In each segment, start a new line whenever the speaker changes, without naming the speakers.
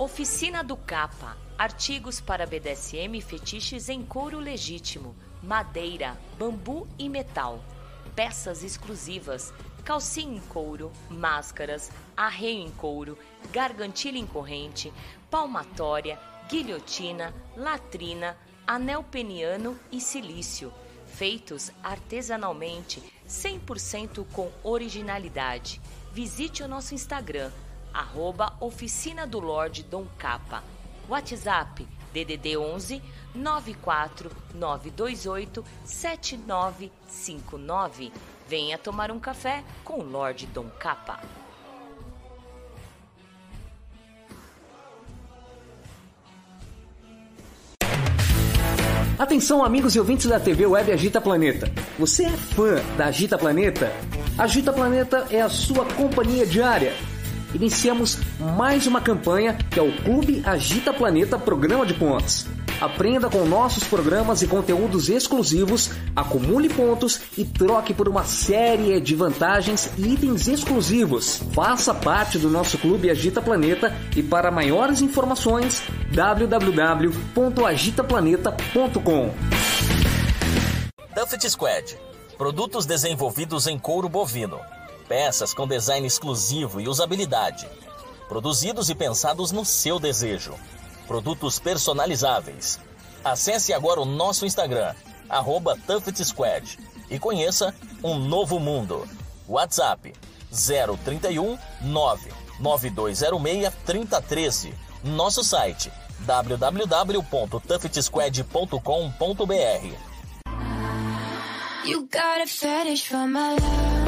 Oficina do Capa. Artigos para BDSM e fetiches em couro legítimo, madeira, bambu e metal. Peças exclusivas, calcinha em couro, máscaras, arreio em couro, gargantilha em corrente, palmatória, guilhotina, latrina, anel peniano e silício, feitos artesanalmente, 100% com originalidade. Visite o nosso Instagram, arroba Oficina do Lorde Dom Capa. WhatsApp DDD 11 94 928 7959. Venha tomar um café com o Lorde Dom Capa.
Atenção, amigos e ouvintes da TV Web Agita Planeta. Você é fã da Agita Planeta? Agita Planeta é a sua companhia diária iniciamos mais uma campanha que é o Clube Agita Planeta Programa de Pontos. Aprenda com nossos programas e conteúdos exclusivos, acumule pontos e troque por uma série de vantagens e itens exclusivos. Faça parte do nosso Clube Agita Planeta e para maiores informações www.agitaplaneta.com.
Tuffet Squad. Produtos desenvolvidos em couro bovino Peças com design exclusivo e usabilidade. Produzidos e pensados no seu desejo. Produtos personalizáveis. Acesse agora o nosso Instagram, arroba Squad, e conheça um novo mundo. WhatsApp 031 99206 3013. Nosso site www.tuffetsquad.com.br. You got a fetish for my love.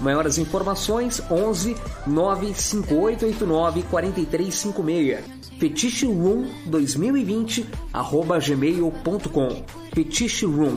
Maiores informações 11 95889 4356. Fetiche Room 2020 arroba gmail.com. Fetiche Room.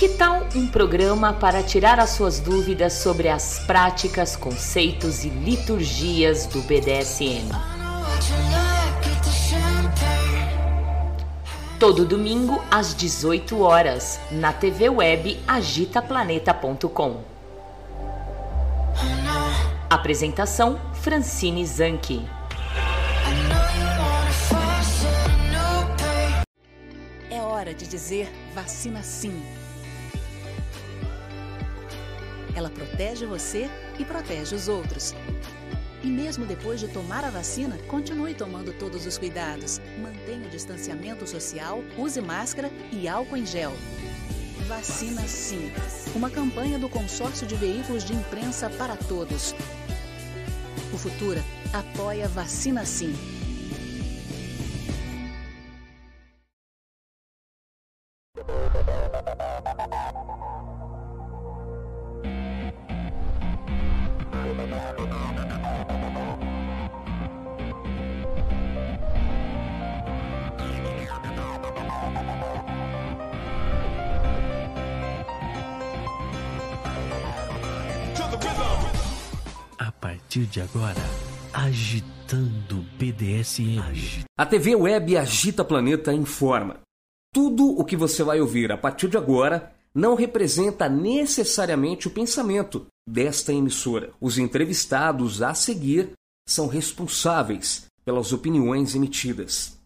Que tal um programa para tirar as suas dúvidas sobre as práticas, conceitos e liturgias do BDSM? Todo domingo às 18 horas na TV web agitaplaneta.com. Apresentação Francine Zanke.
É hora de dizer vacina sim ela protege você e protege os outros. E mesmo depois de tomar a vacina, continue tomando todos os cuidados. Mantenha o distanciamento social, use máscara e álcool em gel. Vacina Sim. Uma campanha do Consórcio de Veículos de Imprensa para Todos. O Futura apoia Vacina Sim.
De agora, agitando BDSM.
A TV Web Agita Planeta informa. Tudo o que você vai ouvir a partir de agora não representa necessariamente o pensamento desta emissora. Os entrevistados a seguir são responsáveis pelas opiniões emitidas.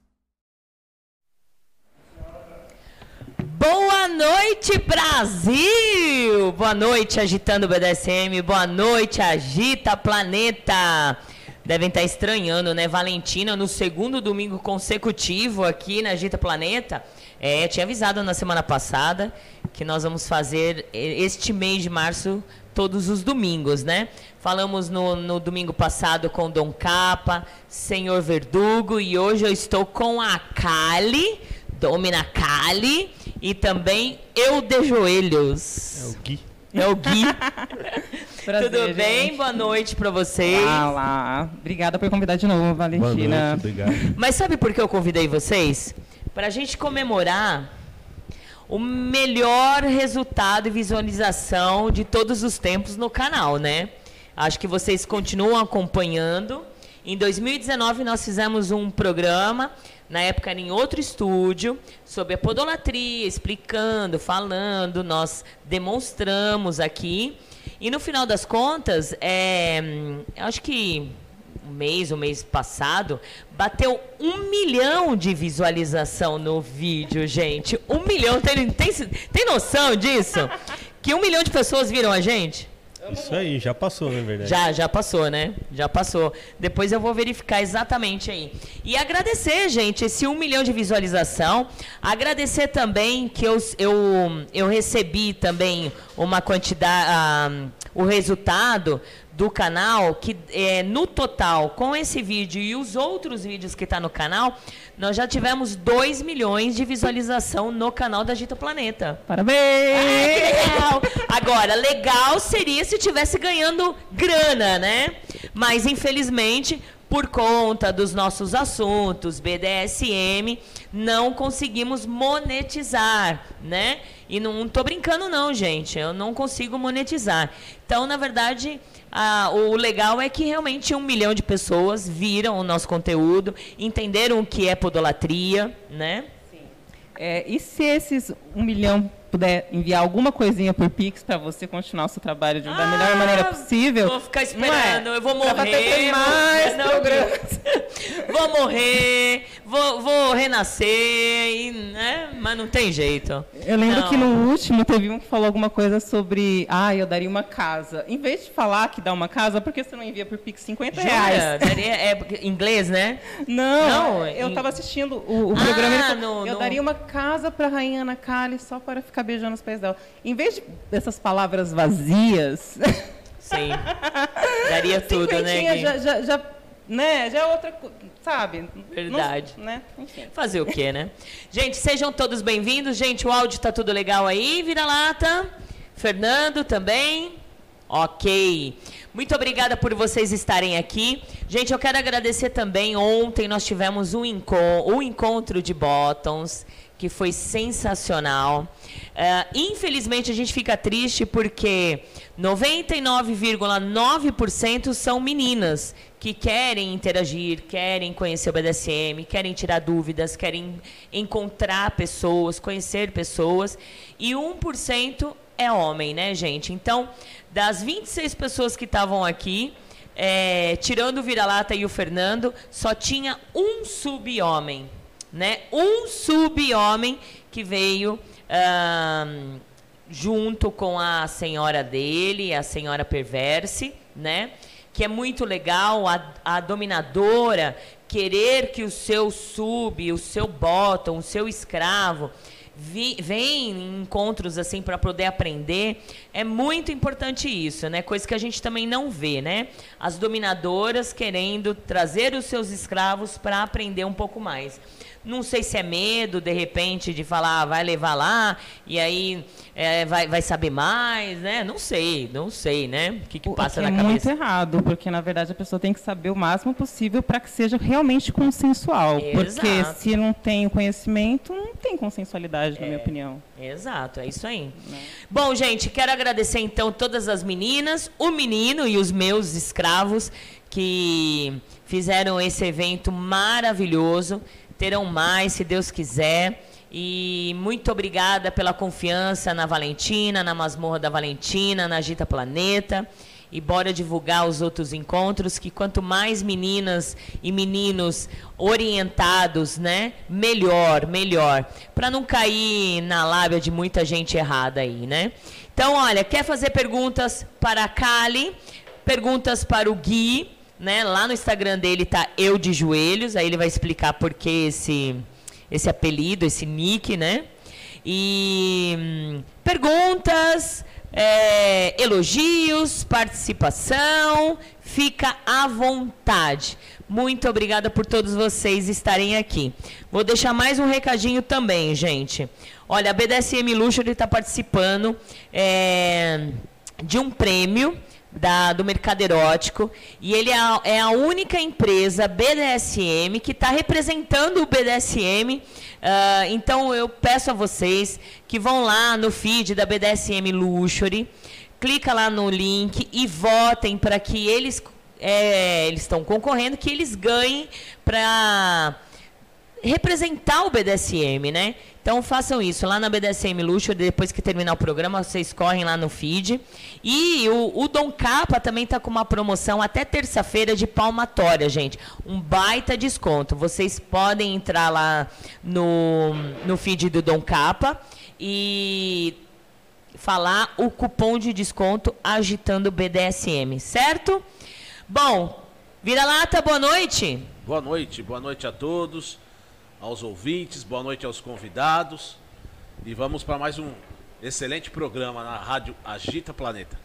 Boa
noite, Brasil! Boa noite, agitando BDSM. Boa noite, agita planeta. Devem estar estranhando, né? Valentina, no segundo domingo consecutivo aqui na Agita Planeta. É, tinha avisado na semana passada que nós vamos fazer este mês de março todos os domingos, né? Falamos no, no domingo passado com Dom Capa, Senhor Verdugo e hoje eu estou com a Kali, Domina Kali e também Eu de Joelhos.
É o Gui.
É o Gui.
Prazer,
Tudo bem?
gente.
Boa noite para vocês.
Olá, olá. Obrigada por convidar de novo,
Boa
Valentina.
noite, obrigado.
Mas sabe por que eu convidei vocês? Para a gente comemorar o melhor resultado e visualização de todos os tempos no canal, né? Acho que vocês continuam acompanhando. Em 2019 nós fizemos um programa, na época era em outro estúdio, sobre a podolatria, explicando, falando, nós demonstramos aqui. E no final das contas, é, acho que um mês, o mês passado, bateu um milhão de visualização no vídeo, gente. Um milhão, tem, tem, tem noção disso? Que um milhão de pessoas viram a gente?
Isso aí, já passou, na verdade.
Já, já passou, né? Já passou. Depois eu vou verificar exatamente aí. E agradecer, gente, esse um milhão de visualização. Agradecer também que eu, eu, eu recebi também uma quantidade, ah, o resultado do canal, que é, no total, com esse vídeo e os outros vídeos que está no canal, nós já tivemos 2 milhões de visualização no canal da Gita Planeta.
Parabéns!
Ai, legal. Agora, legal seria se tivesse ganhando grana, né? Mas infelizmente, por conta dos nossos assuntos BDSM, não conseguimos monetizar, né? E não tô brincando não, gente. Eu não consigo monetizar. Então, na verdade, ah, o legal é que realmente um milhão de pessoas viram o nosso conteúdo, entenderam o que é podolatria, né?
É, e se esses um milhão puder enviar alguma coisinha por Pix para você continuar o seu trabalho de, da melhor
Ah,
maneira possível?
Vou ficar
não
esperando,
é?
eu vou
ter
morrer. vou-
mais
não, vou morrer, vou, vou renascer, e, né? mas não tem jeito.
Eu lembro
Não.
que no último teve um que falou alguma coisa sobre, ah, eu daria uma casa. Em vez de falar que dá uma casa, por que você não envia por Pix 50
Jura?
reais?
Daria- é inglês, né?
Não,
Não,
eu estava assistindo o, o
Ah,
programa ele falou,
no-
eu
no-
daria uma casa para a rainha Ana Kali só para ficar beijando os pés dela. Em vez de, dessas palavras vazias,
Sim. Daria tudo, né?
já, já, já, né, já é outra coisa, sabe?
Verdade.
Não, né?
Fazer o quê, né? Gente, sejam todos bem-vindos. Gente, o áudio tá tudo legal aí, vira-lata. Fernando também. Ok. Muito obrigada por vocês estarem aqui. Gente, eu quero agradecer também. Ontem nós tivemos um, enco um encontro de bottoms que foi sensacional. Ah, infelizmente a gente fica triste porque 99,9% são meninas que querem interagir, querem conhecer o BDSM, querem tirar dúvidas, querem encontrar pessoas, conhecer pessoas. E 1% é homem, né, gente? Então, das 26 pessoas que estavam aqui, é, tirando o Vira-Lata e o Fernando, só tinha um sub-homem, né? Um sub-homem que veio junto com a senhora dele, a senhora Perverse, né? Que é muito legal a, a dominadora querer que o seu sub, o seu bottom, o seu escravo vi, vem em encontros assim para poder aprender. É muito importante isso, né? Coisa que a gente também não vê, né? As dominadoras querendo trazer os seus escravos para aprender um pouco mais. Não sei se é medo, de repente, de falar, ah, vai levar lá e aí é, vai, vai saber mais, né? Não sei, não sei, né? O que, que passa
que
na
é muito
cabeça.
errado, porque na verdade a pessoa tem que saber o máximo possível para que seja realmente consensual. Porque
Exato.
se não tem conhecimento, não tem consensualidade, na minha opinião.
Exato, é isso aí. Bom, gente, quero agradecer então todas as meninas, o menino e os meus escravos que fizeram esse evento maravilhoso. Terão mais, se Deus quiser. E muito obrigada pela confiança na Valentina, na Masmorra da Valentina, na Agita Planeta. e bora divulgar os outros encontros, que quanto mais meninas e meninos orientados, né, melhor, melhor, para não cair na lábia de muita gente errada aí, né? Então, olha, quer fazer perguntas para a Kali, perguntas para o Gui, né? Lá no Instagram dele tá eu de joelhos, aí ele vai explicar por que esse esse apelido, esse nick, né? E hum, perguntas, é, elogios, participação, fica à vontade. Muito obrigada por todos vocês estarem aqui. Vou deixar mais um recadinho também, gente. Olha, a BDSM Luxury está participando é, de um prêmio da, do mercado erótico e ele é a, é a única empresa BDSM que está representando o BDSM. Uh, ah, então eu peço a vocês que vão lá no feed da BDSM Luxury, clica lá no link e votem para que eles é, eles estão concorrendo, que eles ganhem para representar o BDSM, né? Então façam isso lá na BDSM Luxo, depois que terminar o programa, vocês correm lá no feed. E o, o Dom Capa também está com uma promoção até terça-feira de palmatória, gente. Um baita desconto. Vocês podem entrar lá no, no feed do Dom Capa e falar o cupom de desconto agitando BDSM, certo? Bom, vira-lata, boa noite.
Boa noite, boa noite a todos aos ouvintes, boa noite aos convidados. E vamos para mais um excelente programa na Rádio Agita Planeta.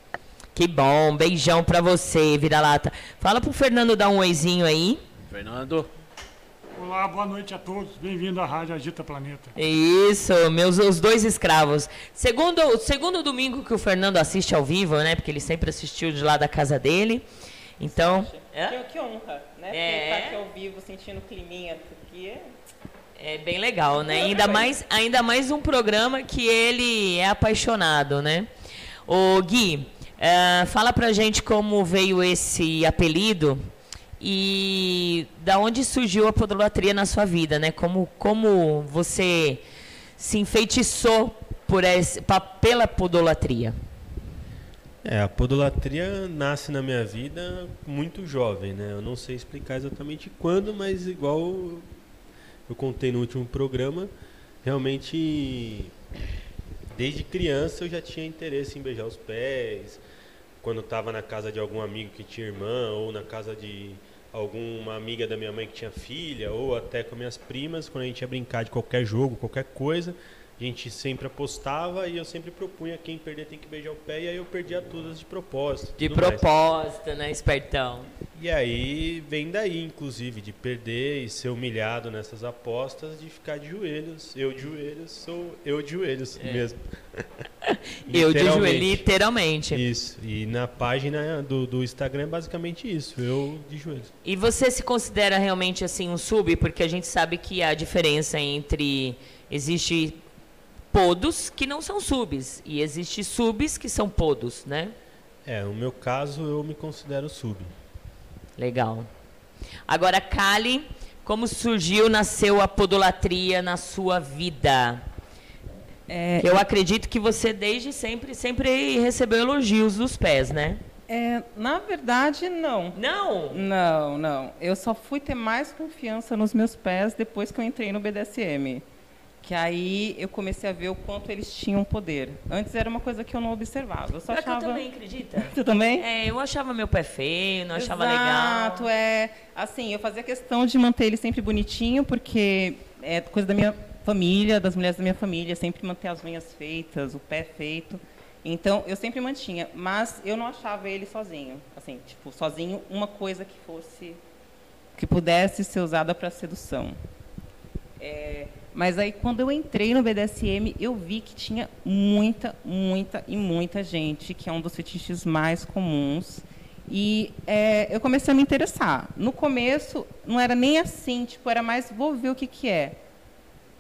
Que bom, beijão para você, vira-lata. Fala pro Fernando dar um oizinho aí.
Fernando.
Olá, boa noite a todos. Bem-vindo à Rádio Agita Planeta.
Isso, meus os dois escravos. Segundo, segundo domingo que o Fernando assiste ao vivo, né? Porque ele sempre assistiu de lá da casa dele. Então.
Que, que honra, né? É. Estar aqui ao vivo sentindo o climinha, porque
é bem legal, né? Ainda mais, ainda mais um programa que ele é apaixonado, né? O Gui, uh, fala pra gente como veio esse apelido e da onde surgiu a podolatria na sua vida, né? Como, como você se enfeitiçou por esse, pra, pela podolatria?
É, a podolatria nasce na minha vida muito jovem, né? Eu não sei explicar exatamente quando, mas igual eu contei no último programa, realmente desde criança eu já tinha interesse em beijar os pés. Quando estava na casa de algum amigo que tinha irmã, ou na casa de alguma amiga da minha mãe que tinha filha, ou até com minhas primas, quando a gente ia brincar de qualquer jogo, qualquer coisa, a gente sempre apostava e eu sempre propunha quem perder tem que beijar o pé, e aí eu perdia todas de propósito.
De propósito, mais. né, espertão?
E aí vem daí, inclusive, de perder e ser humilhado nessas apostas, de ficar de joelhos. Eu de joelhos, sou eu de joelhos é. mesmo.
eu de joelhos, literalmente.
Isso. E na página do, do Instagram é basicamente isso, eu de joelhos.
E você se considera realmente assim um sub? Porque a gente sabe que a diferença entre. Existe podos que não são subs e existe subs que são podos, né?
É, no meu caso eu me considero sub.
Legal. Agora, Kali, como surgiu, nasceu a podolatria na sua vida? É, eu acredito que você desde sempre sempre recebeu elogios dos pés, né?
É, na verdade, não.
Não?
Não, não. Eu só fui ter mais confiança nos meus pés depois que eu entrei no BDSM que aí eu comecei a ver o quanto eles tinham poder. Antes era uma coisa que eu não observava. Eu só
é
achava...
eu também, acredita?
Você também?
É, eu achava meu pé feio, não achava
Exato,
legal.
Exato, é. Assim, eu fazia questão de manter ele sempre bonitinho, porque é coisa da minha família, das mulheres da minha família, sempre manter as unhas feitas, o pé feito. Então, eu sempre mantinha, mas eu não achava ele sozinho. Assim, tipo, sozinho, uma coisa que fosse que pudesse ser usada para sedução. É, mas aí, quando eu entrei no BDSM, eu vi que tinha muita, muita e muita gente, que é um dos fetiches mais comuns. E é, eu comecei a me interessar. No começo, não era nem assim, tipo, era mais, vou ver o que, que é.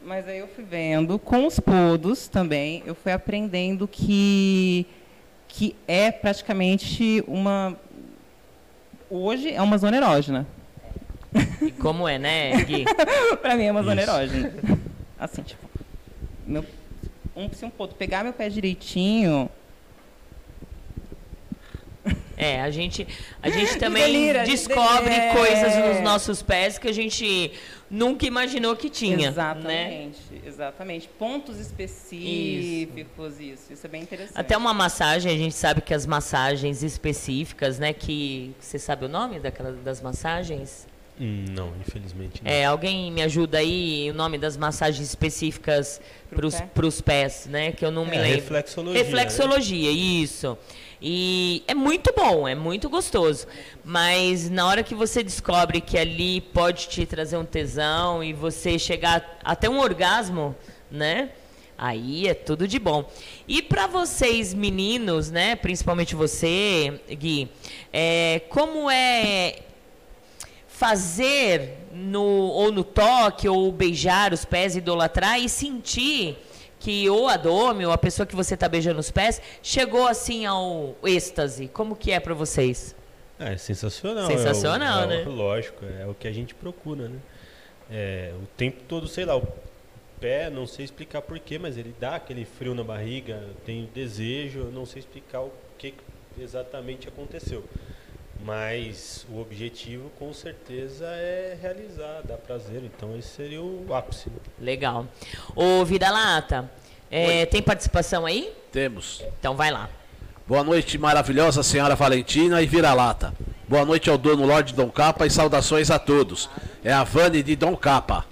Mas aí eu fui vendo, com os podos também, eu fui aprendendo que, que é praticamente uma. Hoje é uma zona erógena.
E como é, né, Gui?
pra mim é uma zona Isso. erógena. Assim, tipo, meu, um, se um ponto pegar meu pé direitinho.
É, a gente, a gente também
delira,
descobre
delira.
coisas nos nossos pés que a gente nunca imaginou que tinha. Né?
Exatamente, exatamente. Pontos específicos, isso. isso. é bem interessante.
Até uma massagem, a gente sabe que as massagens específicas, né? Que. Você sabe o nome daquela, das massagens?
Não, infelizmente não.
É, alguém me ajuda aí o nome das massagens específicas para os
pé?
pés, né? Que eu não me
É,
lembro.
reflexologia,
Reflexologia, isso. E é muito bom, é muito gostoso. Mas na hora que você descobre que ali pode te trazer um tesão e você chegar até um orgasmo, né? Aí é tudo de bom. E para vocês meninos, né? Principalmente você, Gui, é, como é fazer no ou no toque ou beijar os pés, idolatrar e sentir que ou a dome ou a pessoa que você está beijando os pés chegou assim ao êxtase. Como que é para vocês?
É, sensacional.
Sensacional,
é o,
né?
é o- lógico, é o que a gente procura, né? É, o tempo todo, sei lá, o pé, não sei explicar porquê, mas ele dá aquele frio na barriga, tenho desejo, não sei explicar o que exatamente aconteceu. Mas o objetivo, com certeza, é realizar, dar prazer. Então, esse seria o ápice.
Legal. Ô Vida Lata, é, tem participação aí?
Temos.
Então vai lá.
Boa noite, maravilhosa senhora Valentina e vira-lata. Boa noite ao dono Lorde Dom Capa e saudações a todos. É a Vani de Dom Capa.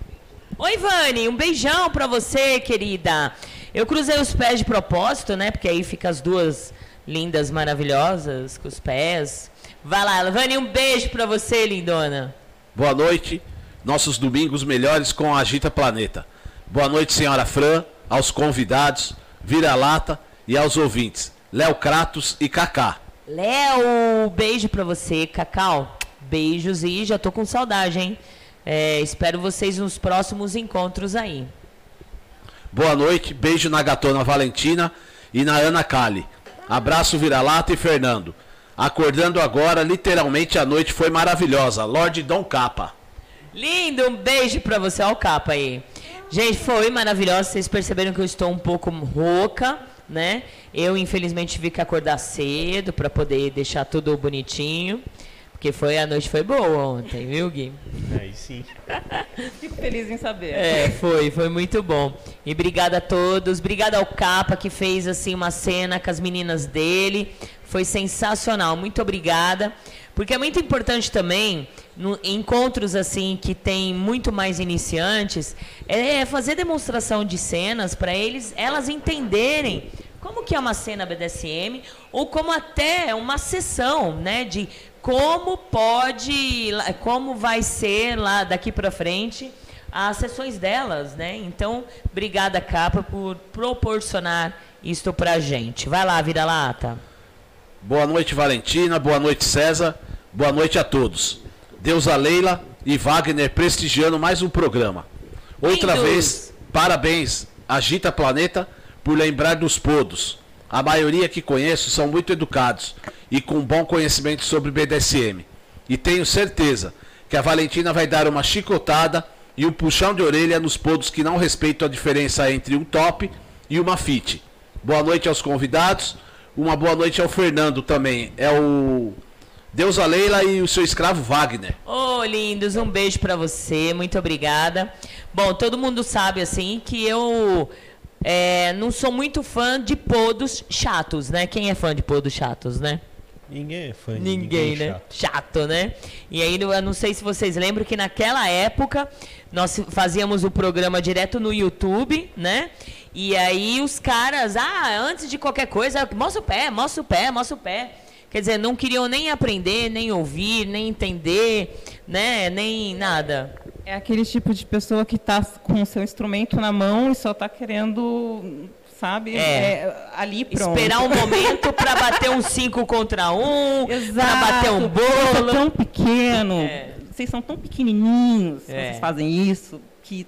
Oi, Vani, um beijão pra você, querida. Eu cruzei os pés de propósito, né? Porque aí fica as duas lindas, maravilhosas, com os pés. Vai lá, Vani, um beijo pra você, lindona.
Boa noite, nossos domingos melhores com a Agita Planeta. Boa noite, senhora Fran, aos convidados, vira-lata e aos ouvintes. Léo Kratos e Kaká.
Léo, beijo pra você, Cacau. Beijos e já tô com saudade, hein? É, espero vocês nos próximos encontros aí.
Boa noite, beijo na gatona Valentina e na Ana Cali. Abraço vira-lata e Fernando. Acordando agora, literalmente a noite foi maravilhosa. Lorde Dom Capa.
Lindo, um beijo pra você. Olha o capa aí. Gente, foi maravilhoso. Vocês perceberam que eu estou um pouco rouca, né? Eu, infelizmente, tive que acordar cedo pra poder deixar tudo bonitinho. Porque foi, a noite foi boa ontem, viu, Gui?
Aí sim.
Fico feliz em saber.
É, foi, foi muito bom. E obrigada a todos. Obrigada ao Capa que fez assim uma cena com as meninas dele. Foi sensacional. Muito obrigada. Porque é muito importante também, no, em encontros assim que tem muito mais iniciantes, é fazer demonstração de cenas para eles, elas entenderem como que é uma cena BDSM ou como até uma sessão, né, de como pode, como vai ser lá daqui para frente as sessões delas, né? Então, obrigada Capa por proporcionar isto pra gente. Vai lá, vira lata.
Boa noite, Valentina. Boa noite, César. Boa noite a todos. Deusa Leila e Wagner prestigiando mais um programa. Outra
Lindos.
vez, parabéns, Agita Planeta, por lembrar dos podos. A maioria que conheço são muito educados e com bom conhecimento sobre BDSM. E tenho certeza que a Valentina vai dar uma chicotada e um puxão de orelha nos podos que não respeitam a diferença entre um top e uma fit. Boa noite aos convidados. Uma boa noite ao Fernando também. É o Deusa Leila e o seu escravo Wagner.
Ô, lindos, um beijo pra você, muito obrigada. Bom, todo mundo sabe, assim, que eu é, não sou muito fã de podos chatos, né? Quem é fã de podos chatos, né?
Ninguém é fã de
Ninguém, né?
chato.
Chato. né? E aí, eu não sei se vocês lembram que naquela época nós fazíamos o programa direto no YouTube, né? E aí os caras, ah, antes de qualquer coisa, mostra o pé, mostra o pé, mostra o pé. Quer dizer, não queriam nem aprender, nem ouvir, nem entender, né? Nem nada.
É aquele tipo de pessoa que está com o seu instrumento na mão e só está querendo, sabe,
É.
é, ali pronto.
Esperar um momento pra bater um 5 contra um,
Exato.
bater um bolo.
tão pequeno,
É.
vocês são tão pequenininhos,
É.
vocês fazem isso, que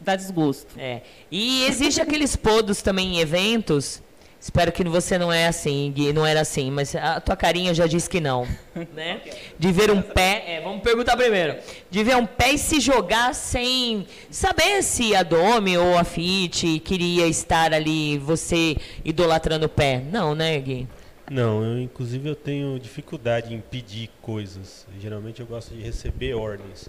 dá desgosto.
É. E existe aqueles podos também em eventos. Espero que você não é assim, Gui, não era assim, mas a tua carinha já disse que não, né? De ver um pé, é, vamos perguntar primeiro. De ver um pé e se jogar sem saber se a Domi ou a Fit queria estar ali, você idolatrando o pé. Não, né, Gui?
Não, eu, inclusive eu tenho dificuldade em pedir coisas. Geralmente eu gosto de receber ordens.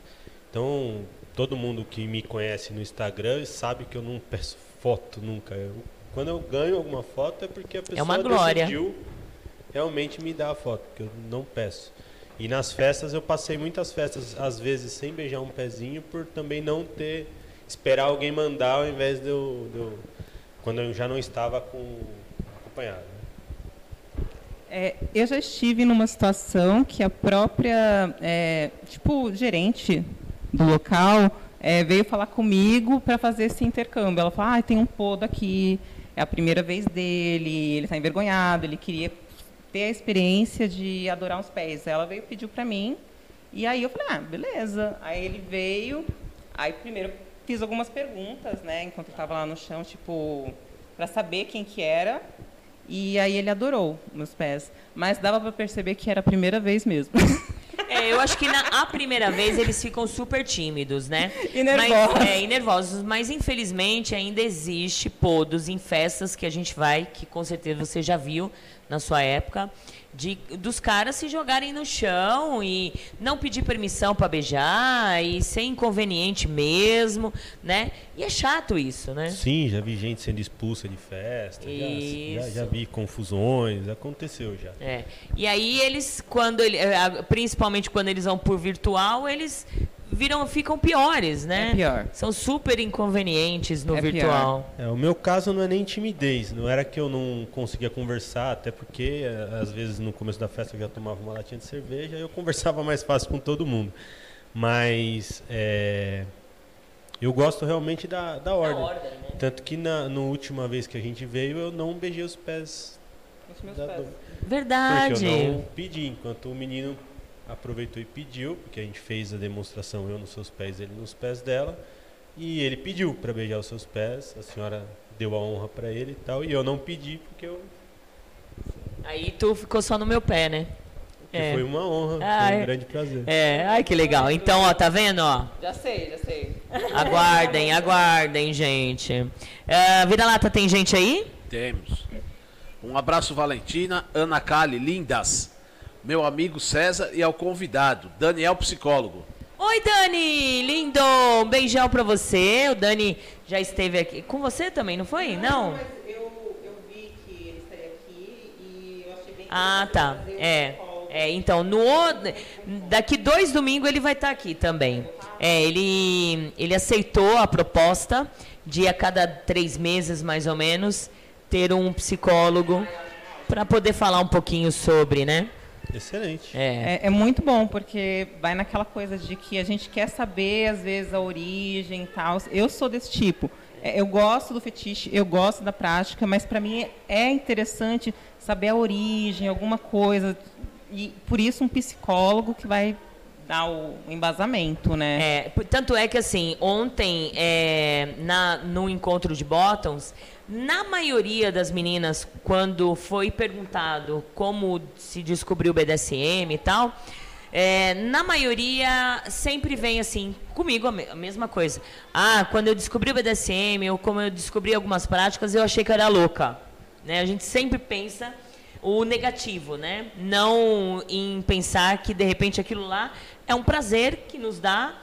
Então, todo mundo que me conhece no Instagram sabe que eu não peço foto nunca. Eu, quando eu ganho alguma foto é porque a pessoa
uma glória.
decidiu realmente me dar a foto, que eu não peço. E nas festas eu passei muitas festas, às vezes sem beijar um pezinho, por também não ter esperar alguém mandar ao invés de eu, de eu quando eu já não estava com acompanhado.
É, eu já estive numa situação que a própria, é, tipo, gerente do local é, veio falar comigo para fazer esse intercâmbio. Ela falou, ah, tem um podo aqui, é a primeira vez dele, ele está envergonhado, ele queria ter a experiência de adorar os pés. Ela veio pediu para mim, e aí eu falei, ah, beleza. Aí ele veio, aí primeiro fiz algumas perguntas, né, enquanto eu estava lá no chão, tipo, para saber quem que era. E aí ele adorou meus pés. Mas dava para perceber que era a primeira vez mesmo.
É, eu acho que na a primeira vez eles ficam super tímidos, né?
E nervosos.
Mas, é, e nervosos. Mas infelizmente ainda existe podos em festas que a gente vai, que com certeza você já viu na sua época, de, dos caras se jogarem no chão e não pedir permissão para beijar e ser inconveniente mesmo, né? E é chato isso, né?
Sim, já vi gente sendo expulsa de festa, já, já, já vi confusões, aconteceu já.
É. E aí eles, quando ele, eh, principalmente quando eles vão por virtual, eles viram, ficam piores, né?
É pior.
São super inconvenientes no
É pior.
virtual.
É, o meu caso não é nem timidez, não era que eu não conseguia conversar, até porque eh, às vezes no começo da festa eu já tomava uma latinha de cerveja e eu conversava mais fácil com todo mundo. Mas é, eu gosto realmente da, da ordem.
ordem, né?
Tanto que na no última vez que a gente veio eu não beijei os pés
Os meus
da,
pés.
do-
Verdade.
Porque eu não pedi, enquanto o menino aproveitou e pediu, porque a gente fez a demonstração eu nos seus pés, ele nos pés dela, e ele pediu para beijar os seus pés, a senhora deu a honra para ele e tal, e eu não pedi porque eu
Aí tu ficou só no meu pé, né? É.
foi uma honra,
Ah,
foi um grande prazer.
É, ai que legal. Então, ó, tá vendo, ó?
Já sei, já sei.
Aguardem, aguardem, gente. Ah, Vira-lata, tem gente aí?
Temos. Um abraço, Valentina, Ana Cali, lindas. Meu amigo César e ao convidado, Daniel Psicólogo.
Oi, Dani! Lindo! Um beijão pra você. O Dani já esteve aqui. Com você também, não foi? Não?
Mas eu, eu vi que ele estaria aqui e eu achei bem
Ah, tá. É. É, então, no daqui dois domingos ele vai estar aqui também. É, ele, ele aceitou a proposta de a cada três meses, mais ou menos, ter um psicólogo para poder falar um pouquinho sobre, né?
Excelente.
É.
É, é muito bom, porque vai naquela coisa de que a gente quer saber, às vezes, a origem e tal. Eu sou desse tipo. É, Eu gosto do fetiche, eu gosto da prática, mas para mim é interessante saber a origem, alguma coisa. E por isso um psicólogo que vai dar o embasamento, né?
É, tanto é que assim, ontem, é, na, no encontro de Bottoms, na maioria das meninas, quando foi perguntado como se descobriu o BDSM e tal, é, na maioria sempre vem assim, comigo a, me- a mesma coisa. Ah, quando eu descobri o BDSM, ou como eu descobri algumas práticas, eu achei que era louca. Né? A gente sempre pensa o negativo, né? Não em pensar que de repente aquilo lá é um prazer que nos dá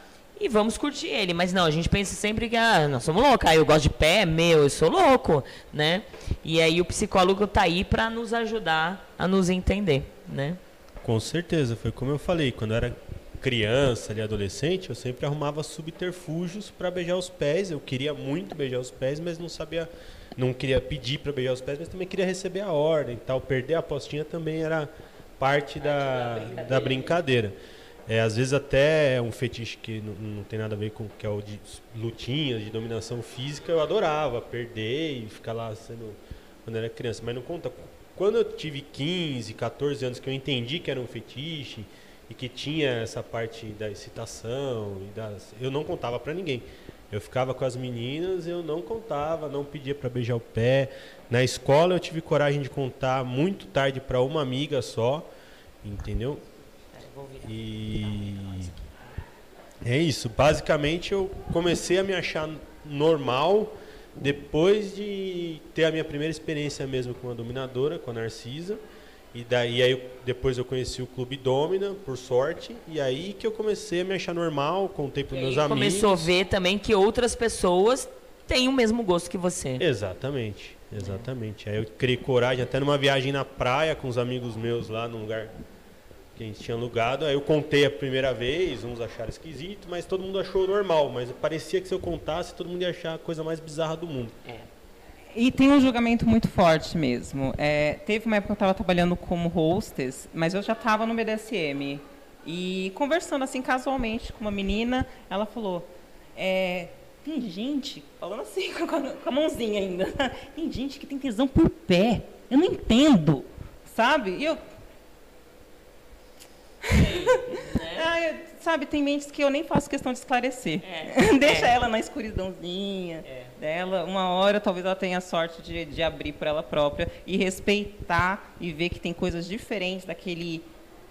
e vamos curtir ele. Mas não, a gente pensa sempre que ah, nós somos loucos, ah, eu gosto de pé, meu, eu sou louco, né? E aí o psicólogo tá aí para nos ajudar a nos entender, né?
Com certeza, foi como eu falei, quando eu era criança, ali adolescente, eu sempre arrumava subterfúgios para beijar os pés. Eu queria muito beijar os pés, mas não sabia, não queria pedir para beijar os pés, mas também queria receber a ordem, e tal. Perder a apostinha também era parte da, da brincadeira. É, às vezes até é um fetiche que não, não tem nada a ver com que é o de lutinhas, de dominação física, eu adorava perder e ficar lá sendo quando era criança, mas não conta. Quando eu tive 15, 14 anos que eu entendi que era um fetiche e que tinha essa parte da excitação e das, eu não contava pra ninguém. Eu ficava com as meninas, eu não contava, não pedia pra beijar o pé. Na escola eu tive coragem de contar muito tarde pra uma amiga só, entendeu? E é isso. Basicamente eu comecei a me achar normal depois de ter a minha primeira experiência mesmo com a dominadora, com a Narcisa. E daí aí depois eu conheci o Clube Domina, por sorte, e aí que eu comecei a me achar normal, contei para meus amigos.
começou a ver também que outras pessoas têm o mesmo gosto que você.
Exatamente, exatamente. Aí eu criei coragem até numa viagem na praia com os amigos meus lá num lugar que a gente tinha alugado. Aí eu contei a primeira vez, uns acharam esquisito, mas todo mundo achou normal. Mas parecia que se eu contasse, todo mundo ia achar a coisa mais bizarra do mundo.
E tem um julgamento muito forte mesmo. É, teve uma época que eu estava trabalhando como hostess, mas eu já estava no BDSM. E conversando assim casualmente com uma menina, ela falou: é, tem gente, falando assim com a, com a mãozinha ainda, tem gente que tem tesão por pé. Eu não entendo, sabe? E eu. Ah, eu- sabe, tem mentes que eu nem faço questão de esclarecer. Deixa
É.
ela na escuridãozinha dela. Uma hora talvez ela tenha a sorte de, de abrir por ela própria e respeitar e ver que tem coisas diferentes daquele,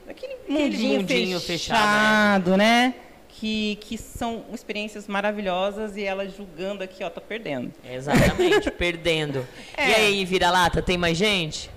daquele mundinho,
mundinho
fechado,
fechado,
né? Que, que são experiências maravilhosas e ela julgando aqui, ó, tá perdendo.
Exatamente, perdendo.
É.
E aí, vira-lata, tem mais gente?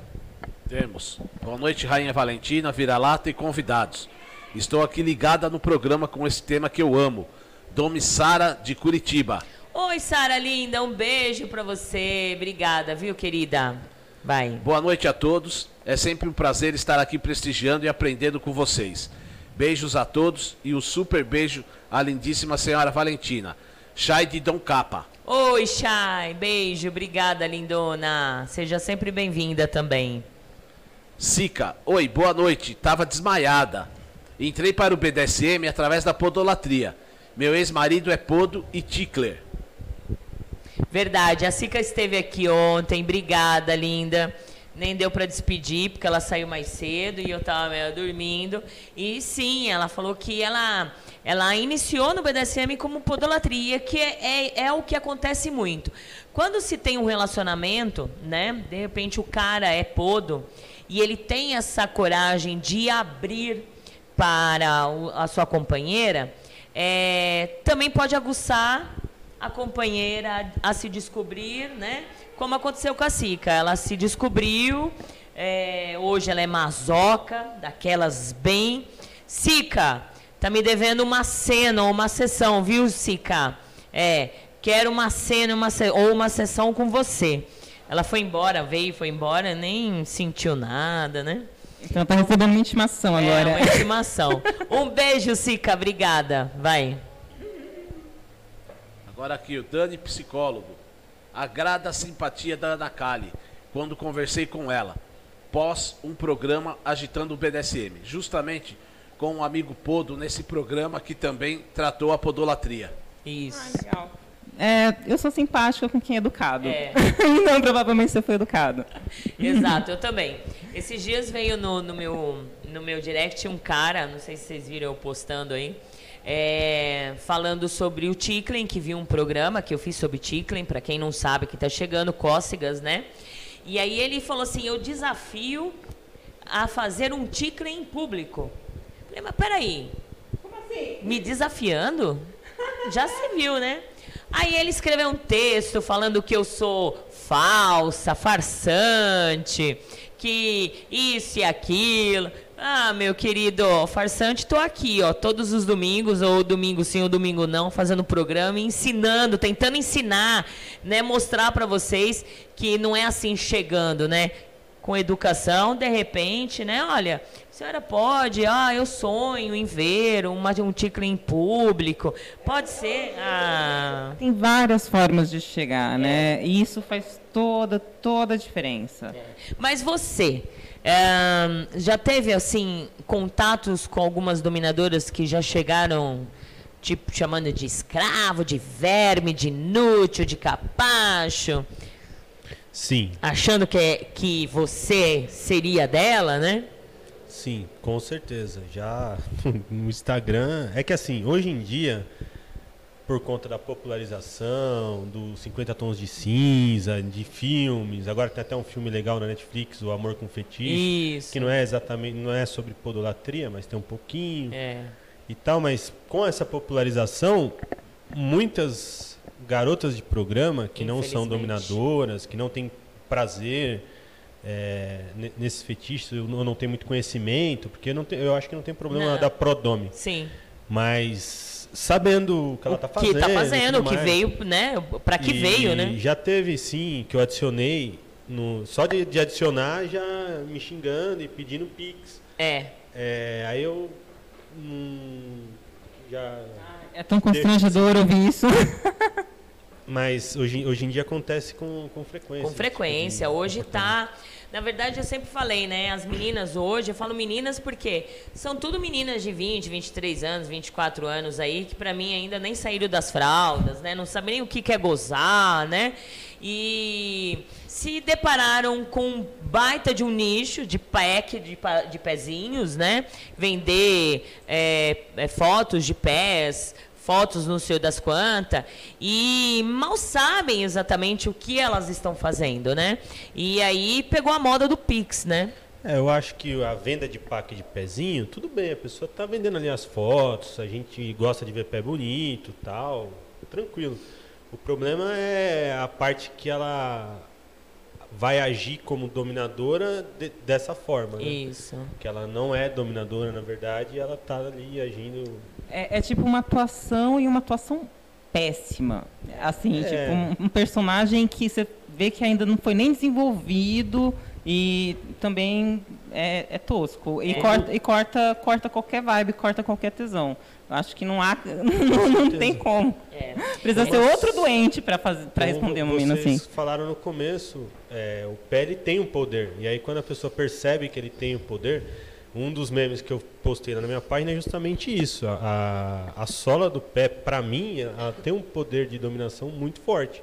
Temos. Boa noite, Rainha Valentina, Vira-Lata e convidados. Estou aqui ligada no programa com esse tema que eu amo. Domi Sara de Curitiba.
Oi, Sara linda, um beijo pra você. Obrigada, viu, querida? Vai.
Boa noite a todos. É sempre um prazer estar aqui prestigiando e aprendendo com vocês. Beijos a todos e um super beijo à lindíssima senhora Valentina. Chay de Dom Capa.
Oi, Chay, beijo, obrigada, lindona. Seja sempre bem-vinda também.
Sica, oi, boa noite. Tava desmaiada. Entrei para o BDSM através da podolatria. Meu ex-marido é podo e tickler.
Verdade, a Cica esteve aqui ontem, obrigada, linda. Nem deu pra despedir, porque ela saiu mais cedo e eu tava meio dormindo. E sim, ela falou que ela, ela iniciou no BDSM como podolatria, que é, é, é o que acontece muito. Quando se tem um relacionamento, né? De repente o cara é podo e ele tem essa coragem de abrir para a sua companheira, é, também pode aguçar a companheira a, a se descobrir, né? Como aconteceu com a Cica. Ela se descobriu, é, hoje ela é mazoca, daquelas bem. Cica, tá me devendo uma cena ou uma sessão, viu, Cica? É, quero uma cena uma ou uma sessão com você. Ela foi embora, veio, foi embora, nem sentiu nada, né?
Então tá recebendo uma intimação
É,
agora.
uma intimação. Um beijo, Cica, obrigada. Vai.
Agora aqui, o Dani, psicólogo. Agrada a simpatia da Ana Kali quando conversei com ela, pós um programa agitando o BDSM, justamente com um amigo Podo nesse programa que também tratou a podolatria.
Isso.
Legal. É, eu sou simpática com quem é educado.
É.
então, provavelmente você foi educado.
Exato, eu também. Esses dias veio no, no meu, no meu direct um cara, não sei se vocês viram eu postando aí, é, falando sobre o Tickling, que viu um programa que eu fiz sobre Tickling, para quem não sabe, que tá chegando, cócegas, né? E aí ele falou assim, eu desafio a fazer um Tickling em público. Falei, mas peraí,
Como assim?
me desafiando? Já se viu, né? Aí ele escreveu um texto falando que eu sou falsa, farsante, que isso e aquilo. Ah, meu querido, farsante, tô aqui, ó, todos os domingos, ou domingo sim ou domingo não, fazendo programa, ensinando, tentando ensinar, né, mostrar pra vocês que não é assim chegando, né? com educação, de repente, né? Olha, senhora pode, ah, eu sonho em ver uma, um ticle em público. Pode ser. Ah,
Tem várias formas de chegar, né? E isso faz toda, toda a diferença.
Mas você ahn, já teve assim contatos com algumas dominadoras que já chegaram tipo chamando de escravo, de verme, de inútil, de capacho,
Sim,
achando que é, que você seria dela, né?
Sim, com certeza. Já no Instagram. É que assim, hoje em dia, por conta da popularização, dos 50 tons de cinza, de filmes, agora tem até um filme legal na Netflix, O Amor com Fetiche.
Isso.
Que não é exatamente, não é sobre podolatria, mas tem um pouquinho.
É.
e tal, mas com essa popularização, muitas garotas de programa que não são dominadoras, que não têm prazer é, ne- nesses fetiches, eu não eu não tenho muito conhecimento, porque eu, não tenho- eu acho que não tem problema
Não.
da Prodome.
Sim.
Mas sabendo o que ela está fazendo.
que tá
e
fazendo, o que
mais.
veio, né? Pra que
E
veio, né?
Já teve sim, que eu adicionei, no, só de, de adicionar já me xingando e pedindo pix.
É.
É, aí eu hum, já.
É tão constrangedor ouvir isso.
Mas hoje, hoje em dia acontece com, com frequência.
Com frequência.
Tipo de
Hoje tá. Na verdade, eu sempre falei, né? As meninas hoje, eu falo meninas porque são tudo meninas de 20, 23 anos, 24 anos aí, que pra mim ainda nem saíram das fraldas, né? Não sabem nem o que é gozar, né? E se depararam com um baita de um nicho de pack de, de pezinhos, né? Vender é, é, fotos de pés, fotos no seu das quantas e mal sabem exatamente o que elas estão fazendo, né? E aí pegou a moda do Pix, né?
É, eu acho que a venda de pack de pezinho, tudo bem, a pessoa tá vendendo ali as fotos, a gente gosta de ver pé bonito tal, tranquilo. O problema é a parte que ela vai agir como dominadora de- dessa forma, né?
Isso.
Que ela não é dominadora, na verdade, e ela tá ali agindo.
É, é tipo uma atuação e uma atuação péssima. Assim,
É.
tipo um, um personagem que você vê que ainda não foi nem desenvolvido e também é, é tosco. E,
É.
corta, e corta, corta qualquer vibe, corta qualquer tesão. Eu acho que não há. Não, não tem como.
É.
Precisa ser outro doente para
Como
responder uma menina
vocês
assim.
falaram no começo, é, o pé ele tem um poder. E aí quando a pessoa percebe que ele tem o poder, um dos memes que eu postei na minha página é justamente isso. A, a, a sola do pé, para mim, ela tem um poder de dominação muito forte.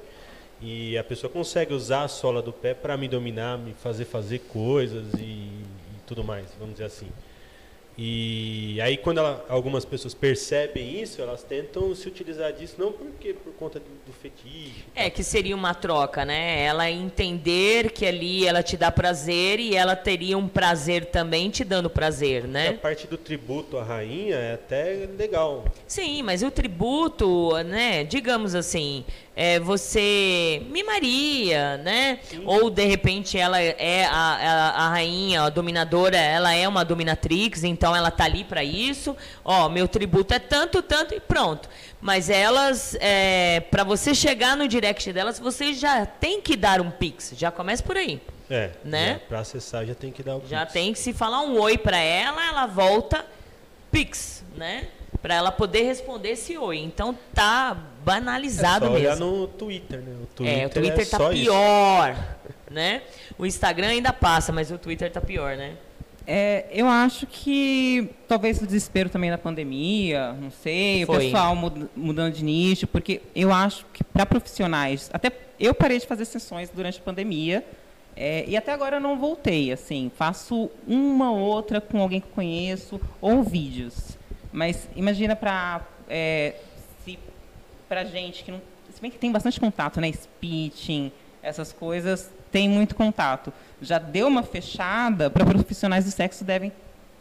E a pessoa consegue usar a sola do pé para me dominar, me fazer fazer coisas e, e tudo mais, vamos dizer assim. E aí quando ela- algumas pessoas percebem isso, elas tentam se utilizar disso não porque por conta do, do fetiche.
É que seria uma troca, né? Ela entender que ali ela te dá prazer e ela teria um prazer também te dando prazer,
E a
né?
parte do tributo à rainha é até legal.
Sim, mas o tributo, né? Digamos assim, é, você mimaria, né? Ou de repente ela é a, a, a rainha, a dominadora, ela é uma dominatrix, então ela tá ali para isso. Ó, meu tributo é tanto, tanto e pronto. Mas elas, é, para você chegar no direct delas, você já tem que dar um pix. Já começa por aí.
É,
Né?
Para acessar já tem que dar o
Já
pix.
tem que se falar um oi para ela, ela volta pix, né? Para ela poder responder esse oi. Então tá banalizado
é só olhar
mesmo.
no Twitter, né? O Twitter,
é, o Twitter
é
tá
só isso.
pior, né? O Instagram ainda passa, mas o Twitter tá pior, né?
É, eu acho que talvez o desespero também da pandemia, não sei,
Foi.
o pessoal mud- mudando de nicho, porque eu acho que para profissionais, até eu parei de fazer sessões durante a pandemia é, e até agora eu não voltei, assim, faço uma ou outra com alguém que eu conheço ou vídeos, mas imagina para se para gente que não, se bem que tem bastante contato, né, speeching, essas coisas, tem muito contato. Já deu uma fechada, para profissionais do sexo devem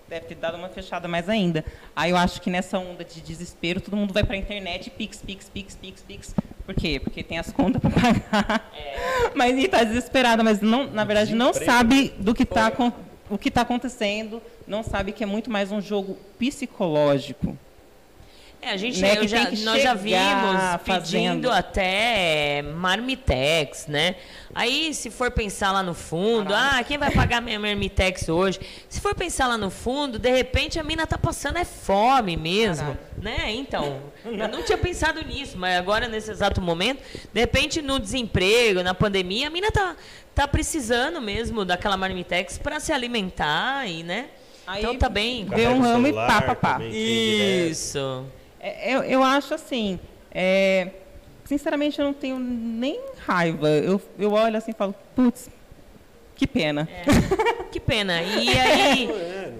deve ter dado uma fechada mais ainda. Aí eu acho que nessa onda de desespero, todo mundo vai para a internet, pix, pix, pix, pix, pix. Por quê? Porque tem as contas para pagar. Mas e tá desesperada, mas não, na verdade não sabe do que está o que está acontecendo, não sabe que é muito mais um jogo psicológico.
É, a gente,
Né,
já- nós já vimos pedindo
fazendo.
até marmitex, né? Aí, se for pensar lá no fundo, ah, quem vai pagar minha marmitex hoje? Se for pensar lá no fundo, de repente a mina tá passando é fome mesmo, né? Então, eu não tinha pensado nisso, mas agora nesse exato momento, de repente no desemprego, na pandemia, a mina tá, tá precisando mesmo daquela marmitex para se alimentar e, né?
Aí
então tá bem.
Deu um ramo e pá, pá, pá.
direto.
Isso.
É, Eu, eu acho assim, é, sinceramente eu não tenho nem raiva. Eu, eu olho assim e falo, putz, que pena.
Que pena. E aí,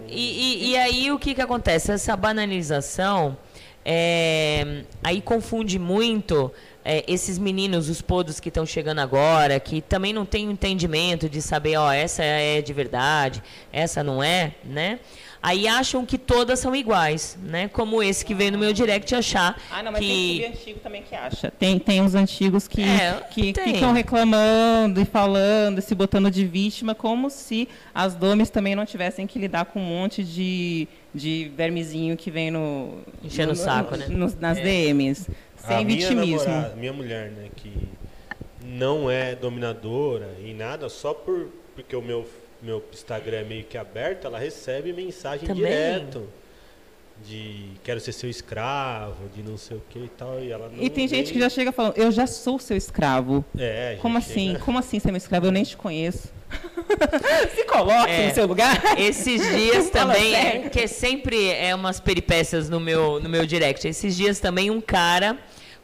e, e- e aí o que, que acontece? Essa banalização é, aí confunde muito é, esses meninos, os podos que estão chegando agora, que também não tem o entendimento de saber, ó, essa é de verdade, essa não é, né? Aí acham que todas são iguais, né? Como esse que veio no meu direct achar
Ah, não, mas
que
tem clube antigo também que acha. Tem, tem uns antigos que,
É,
que
tem.
ficam reclamando e falando, e se botando de vítima, como se as domes também não tivessem que lidar com um monte de, de vermezinho que vem no.
Enchendo
no-
o saco,
no-
né?
nas DMs. Sem
a minha
vitimismo.
namorada, minha mulher, né, que não é dominadora em nada, só por porque o meu meu Instagram é meio que aberto, ela recebe mensagem
Também?
direto de quero ser seu escravo, de não sei o que e tal, e ela não
E tem gente
nem-
que já chega falando, eu já sou seu escravo.
é,
Como
chega-
assim? Como assim ser meu escravo? Eu nem te conheço. se coloque
É.
no seu lugar.
Esses dias também, que sempre é umas peripécias no meu, no meu direct. Esses dias também um cara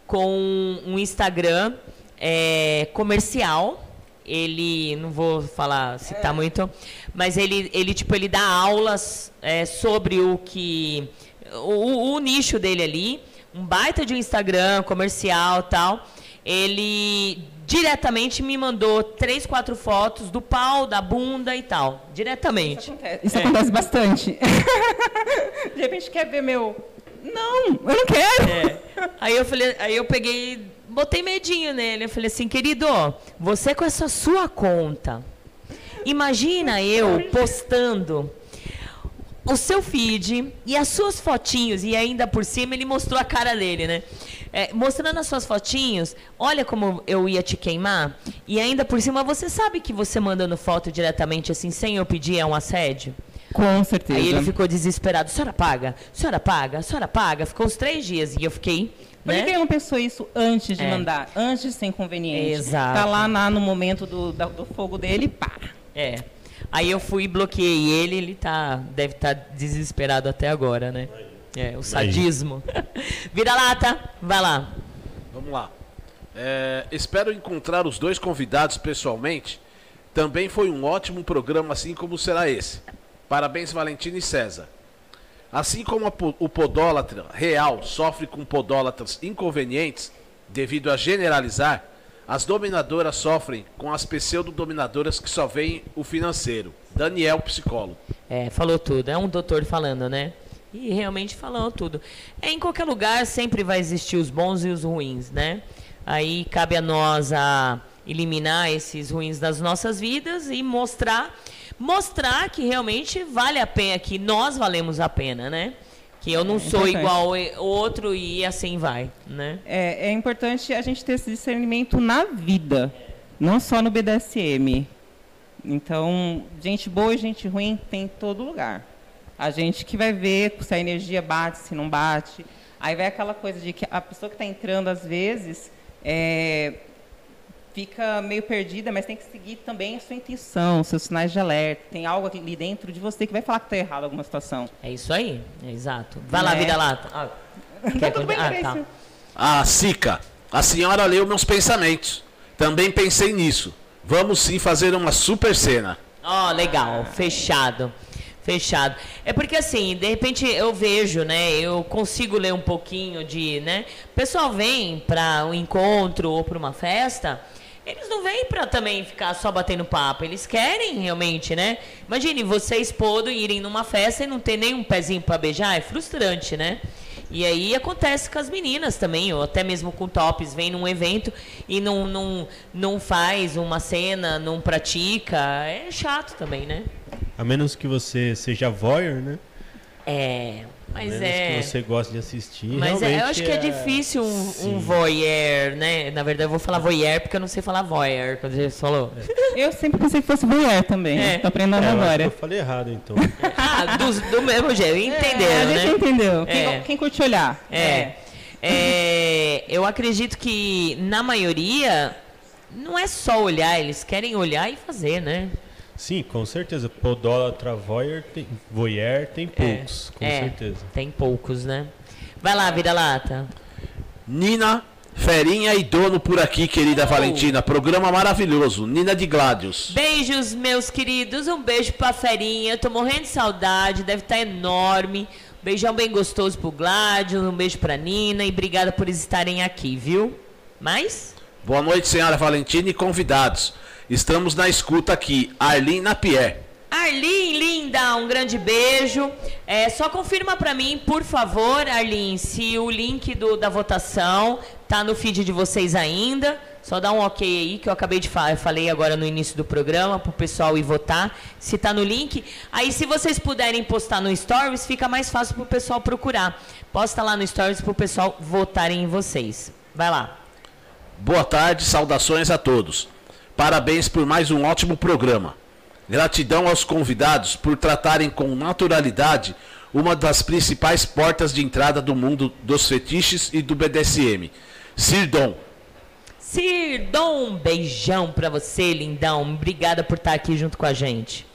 com um Instagram é, comercial. Ele, não vou falar, citar muito, mas ele, ele, tipo, ele dá aulas é, sobre o que. O, o nicho dele ali. Um baita de um Instagram comercial tal. Ele diretamente me mandou três, quatro fotos do pau, da bunda e tal. Diretamente.
Isso
É.
acontece bastante. De repente quer ver meu. Não, eu não quero.
É. Aí eu falei, aí eu peguei, botei medinho nele. Eu falei assim, querido, você com essa sua conta, imagina eu postando o seu feed e as suas fotinhos, e ainda por cima ele mostrou a cara dele, né? É, mostrando as suas fotinhos, olha como eu ia te queimar, e ainda por cima você sabe que você mandando foto diretamente assim, sem eu pedir, é um assédio?
Com certeza.
Aí ele ficou desesperado. Senhora paga, senhora paga, senhora paga. Ficou uns três dias e eu fiquei.
Por que
Né?
que ele não pensou isso antes de
É.
mandar? Antes de ser inconveniente.
Exato.
Tá lá na- no momento do, da- do fogo dele, pá.
É. Aí eu fui e bloqueei ele, ele tá, deve estar desesperado até agora, né? É, o sadismo. Vira lata, vai lá.
Vamos lá. É, espero encontrar os dois convidados pessoalmente. Também foi um ótimo programa, assim como será esse. Parabéns, Valentina e César. Assim como o podólatra real sofre com podólatras inconvenientes, devido a generalizar, as dominadoras sofrem com as pseudo-dominadoras que só veem o financeiro. Daniel, psicólogo.
É, falou tudo. É um doutor falando, né? E realmente falou tudo. É, em qualquer lugar sempre vai existir os bons e os ruins, né? Aí cabe a nós a eliminar esses ruins das nossas vidas e mostrar mostrar que realmente vale a pena, que nós valemos a pena, né? Que eu não sou
importante.
igual o outro e assim vai, né?
É, é importante a gente ter esse discernimento na vida, não só no BDSM. Então, gente boa e gente ruim tem em todo lugar. A gente que vai ver se a energia bate, se não bate. Aí vai aquela coisa de que a pessoa que está entrando, às vezes, é, fica meio perdida, mas tem que seguir também a sua intuição, seus sinais de alerta. Tem algo ali dentro de você que vai falar que está errado alguma situação.
É isso aí, é exato. Vai lá,
Né?
vida lata. Ah, quer
tudo bem,
ah, tá.
Ah, Sica, a senhora leu meus pensamentos. Também pensei nisso. Vamos sim fazer uma super cena.
Ó, legal, fechado. Fechado. É porque assim, de repente eu vejo, né? Eu consigo ler um pouquinho de, né? O pessoal vem para um encontro ou para uma festa, eles não vêm para também ficar só batendo papo, eles querem realmente, né? Imagine vocês podo irem numa festa e não ter nem um pezinho para beijar, é frustrante, né? E aí acontece com as meninas também, ou até mesmo com tops, vem num evento e não, não, não faz uma cena, não pratica, é chato também, né?
A menos que você seja voyeur, né?
É, mas é.
que você goste de assistir.
Mas é, eu acho que é difícil um, um voyeur, né? Na verdade, eu vou falar voyeur porque eu não sei falar voyeur, quando você falou.
Eu sempre pensei que fosse mulher também.
É.
Tô aprendendo
É,
agora.
eu falei errado, então.
Ah, do, do mesmo jeito, entenderam,
É, a gente
né?
entendeu. Quem,
É.
quem curte olhar.
É. É, eu acredito que na maioria não é só olhar, eles querem olhar e fazer, né?
Sim, com certeza. Podólatra voyeur tem, voyeur tem poucos, com
é,
certeza.
Tem poucos, né? Vai lá, vira lata.
Nina, Ferinha e Dono por aqui, querida
Oh.
Valentina. Programa maravilhoso. Nina de Gladius.
Beijos, meus queridos. Um beijo pra Ferinha. Eu tô morrendo de saudade, deve estar enorme. Beijão bem gostoso pro Gládio, um beijo pra Nina e obrigada por estarem aqui, viu? Mais?
Boa noite, senhora Valentina e convidados. Estamos na escuta aqui. Arlene Napier.
Arlin, Linda, um grande beijo. É, só confirma para mim, por favor, Arlene, se o link do, da votação tá no feed de vocês ainda. Só dá um ok aí, que eu acabei de falar, eu falei agora no início do programa, para o pessoal ir votar, se tá no link. Aí, se vocês puderem postar no Stories, fica mais fácil para o pessoal procurar. Posta lá no Stories para o pessoal votarem em vocês. Vai lá.
Boa tarde, saudações a todos. Parabéns por mais um ótimo programa. Gratidão aos convidados por tratarem com naturalidade uma das principais portas de entrada do mundo dos fetiches e do BDSM. Sirdon,
Sirdon, um beijão pra você, lindão. Obrigada por estar aqui junto com a gente.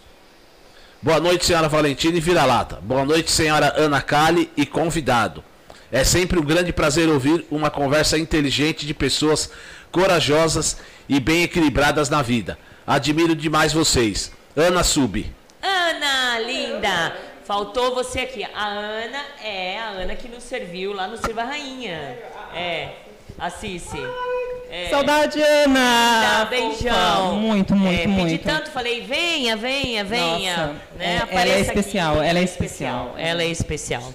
Boa noite, senhora Valentina e Vira-Lata. Boa noite, senhora Ana Cali e convidado. É sempre um grande prazer ouvir uma conversa inteligente de pessoas corajosas e bem equilibradas na vida. Admiro demais vocês. Ana Sub.
Ana, linda. Faltou você aqui. A Ana é a Ana que nos serviu lá no Sirva Rainha. É, a Cici. É.
Saudade, Ana!
Beijão.
Muito, muito,
é,
muito.
Pedi tanto, falei, venha, venha, venha.
Nossa,
né?
é- ela é
Apareça aqui.
especial, ela é especial.
Ela é especial.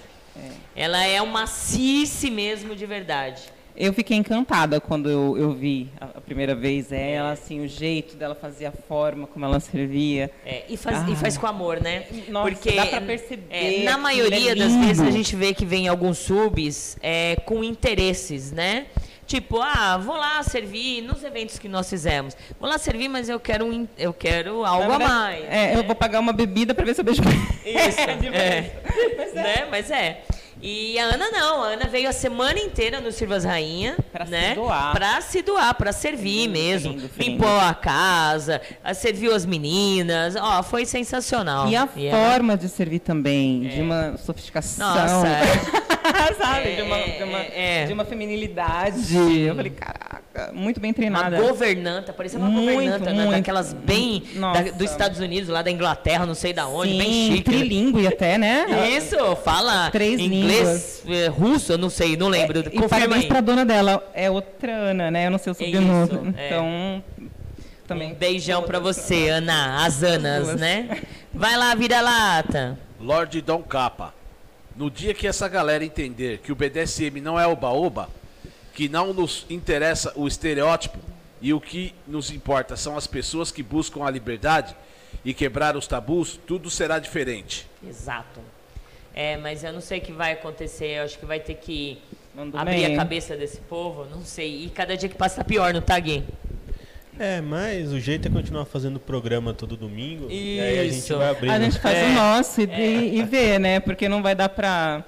Ela é uma Cici mesmo de verdade.
Eu fiquei encantada quando eu, eu vi a, a primeira vez ela, assim, o jeito dela fazer a forma, como ela servia.
É, e, faz, e
Ah.
faz com amor, né?
Nossa,
Porque
dá pra perceber
é, na maioria
é
das vezes a gente vê que vem alguns subs é, com interesses, né? Tipo, ah, vou lá servir nos eventos que nós fizemos. Vou lá servir, mas eu quero, um eu quero algo
Na
a
verdade,
mais.
É, eu vou pagar uma bebida pra ver se eu beijo
Isso, é. Né? Mas é. E a Ana não, a Ana veio a semana inteira no Sirvas Rainha,
Pra se
né?
doar.
Pra se doar, pra servir mesmo.
lindo, foi
Limpou
lindo.
a casa, a- serviu as meninas. Ó, foi sensacional.
E a
ela-
forma de servir também, de uma sofisticação.
Nossa, é.
sabe?
É,
de, uma,
é,
de, uma,
é.
de uma feminilidade. Eu falei, caraca, muito bem
Uma
treinada.
governanta, parecia uma
Muito,
governanta, né?
muito.
daquelas bem da- dos Estados Unidos, lá da Inglaterra, não sei da onde, bem
Sim,
chique. né?
trilingue até, né?
Isso, fala
Três
inglês, eh, russo, eu não sei, não lembro.
E
Confirma
parabéns
aí.
pra dona dela, é outra Ana, né? Eu não sei o sobrenome.
Isso, é.
Então, também.
Um beijão pra você, Ana, as Anas, né? Vai lá, vira-lata.
Lorde Dom Capa. No dia que essa galera entender que o BDSM não é oba-oba, que não nos interessa o estereótipo e o que nos importa são as pessoas que buscam a liberdade e quebrar os tabus, tudo será diferente.
Exato. É, mas eu não sei o que vai acontecer, eu acho que vai ter que
Mandou
abrir
bem.
a cabeça desse povo, não sei. E cada dia que passa tá pior, não tá, Gui?
É, mas o jeito é continuar fazendo programa todo domingo. E aí a gente
Isso.
vai abrindo.
A gente faz
É.
o nosso e, e, e vê, né? Porque não vai dar pra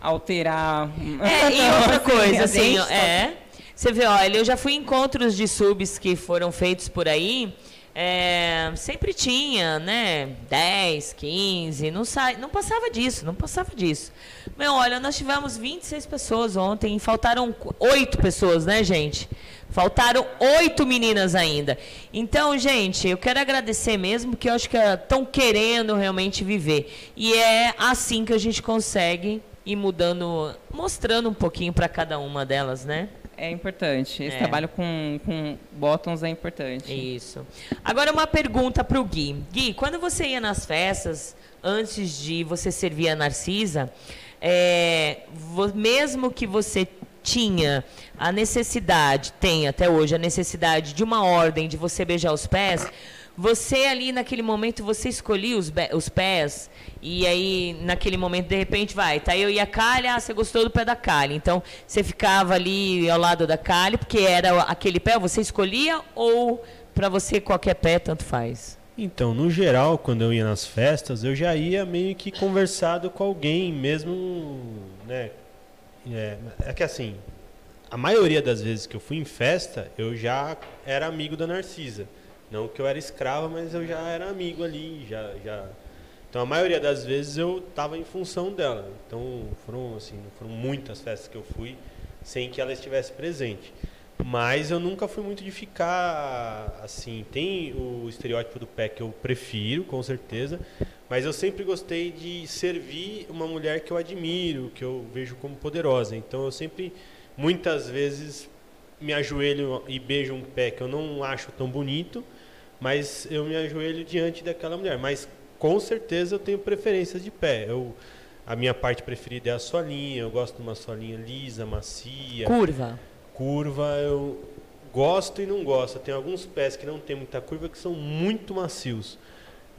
alterar.
É, e outra
Assim,
coisa, assim,
só-
é. Você vê, olha, eu já fui em encontros de subs que foram feitos por aí. é, sempre tinha, né? 10, 15, não, sai, não passava disso, não passava disso. Meu, olha, nós tivemos 26 pessoas ontem e faltaram 8 pessoas, né, gente? Faltaram oito meninas ainda. Então, gente, eu quero agradecer mesmo, que eu acho que estão querendo realmente viver. E é assim que a gente consegue ir mudando, mostrando um pouquinho para cada uma delas, né?
É importante. Esse
É.
trabalho com, com bottoms é importante.
Isso. Agora uma pergunta para o Gui. Gui, quando você ia nas festas, antes de você servir a Narcisa, é, mesmo que você tinha a necessidade, tem até hoje a necessidade de uma ordem de você beijar os pés, você ali naquele momento você escolhia os, os pés e aí naquele momento de repente vai, tá eu e a Kali, ah, você gostou do pé da Kali, então você ficava ali ao lado da Kali porque era aquele pé, você escolhia ou para você qualquer pé tanto faz?
Então, no geral, quando eu ia nas festas, eu já ia meio que conversado com alguém, mesmo, né? É, é que assim, a maioria das vezes que eu fui em festa, eu já era amigo da Narcisa. Não que eu era escrava, mas eu já era amigo ali, já, já. Então, a maioria das vezes eu estava em função dela. Então, foram assim, foram muitas festas que eu fui sem que ela estivesse presente. Mas eu nunca fui muito de ficar assim. Tem o estereótipo do pé que eu prefiro, com certeza. Mas eu sempre gostei de servir uma mulher que eu admiro, que eu vejo como poderosa. Então eu sempre, muitas vezes, me ajoelho e beijo um pé que eu não acho tão bonito, mas eu me ajoelho diante daquela mulher. Mas com certeza eu tenho preferências de pé. Eu, a minha parte preferida é a solinha. Eu gosto de uma solinha lisa, macia.
Curva.
Curva, eu gosto e não gosto. Tem alguns pés que não tem muita curva que são muito macios.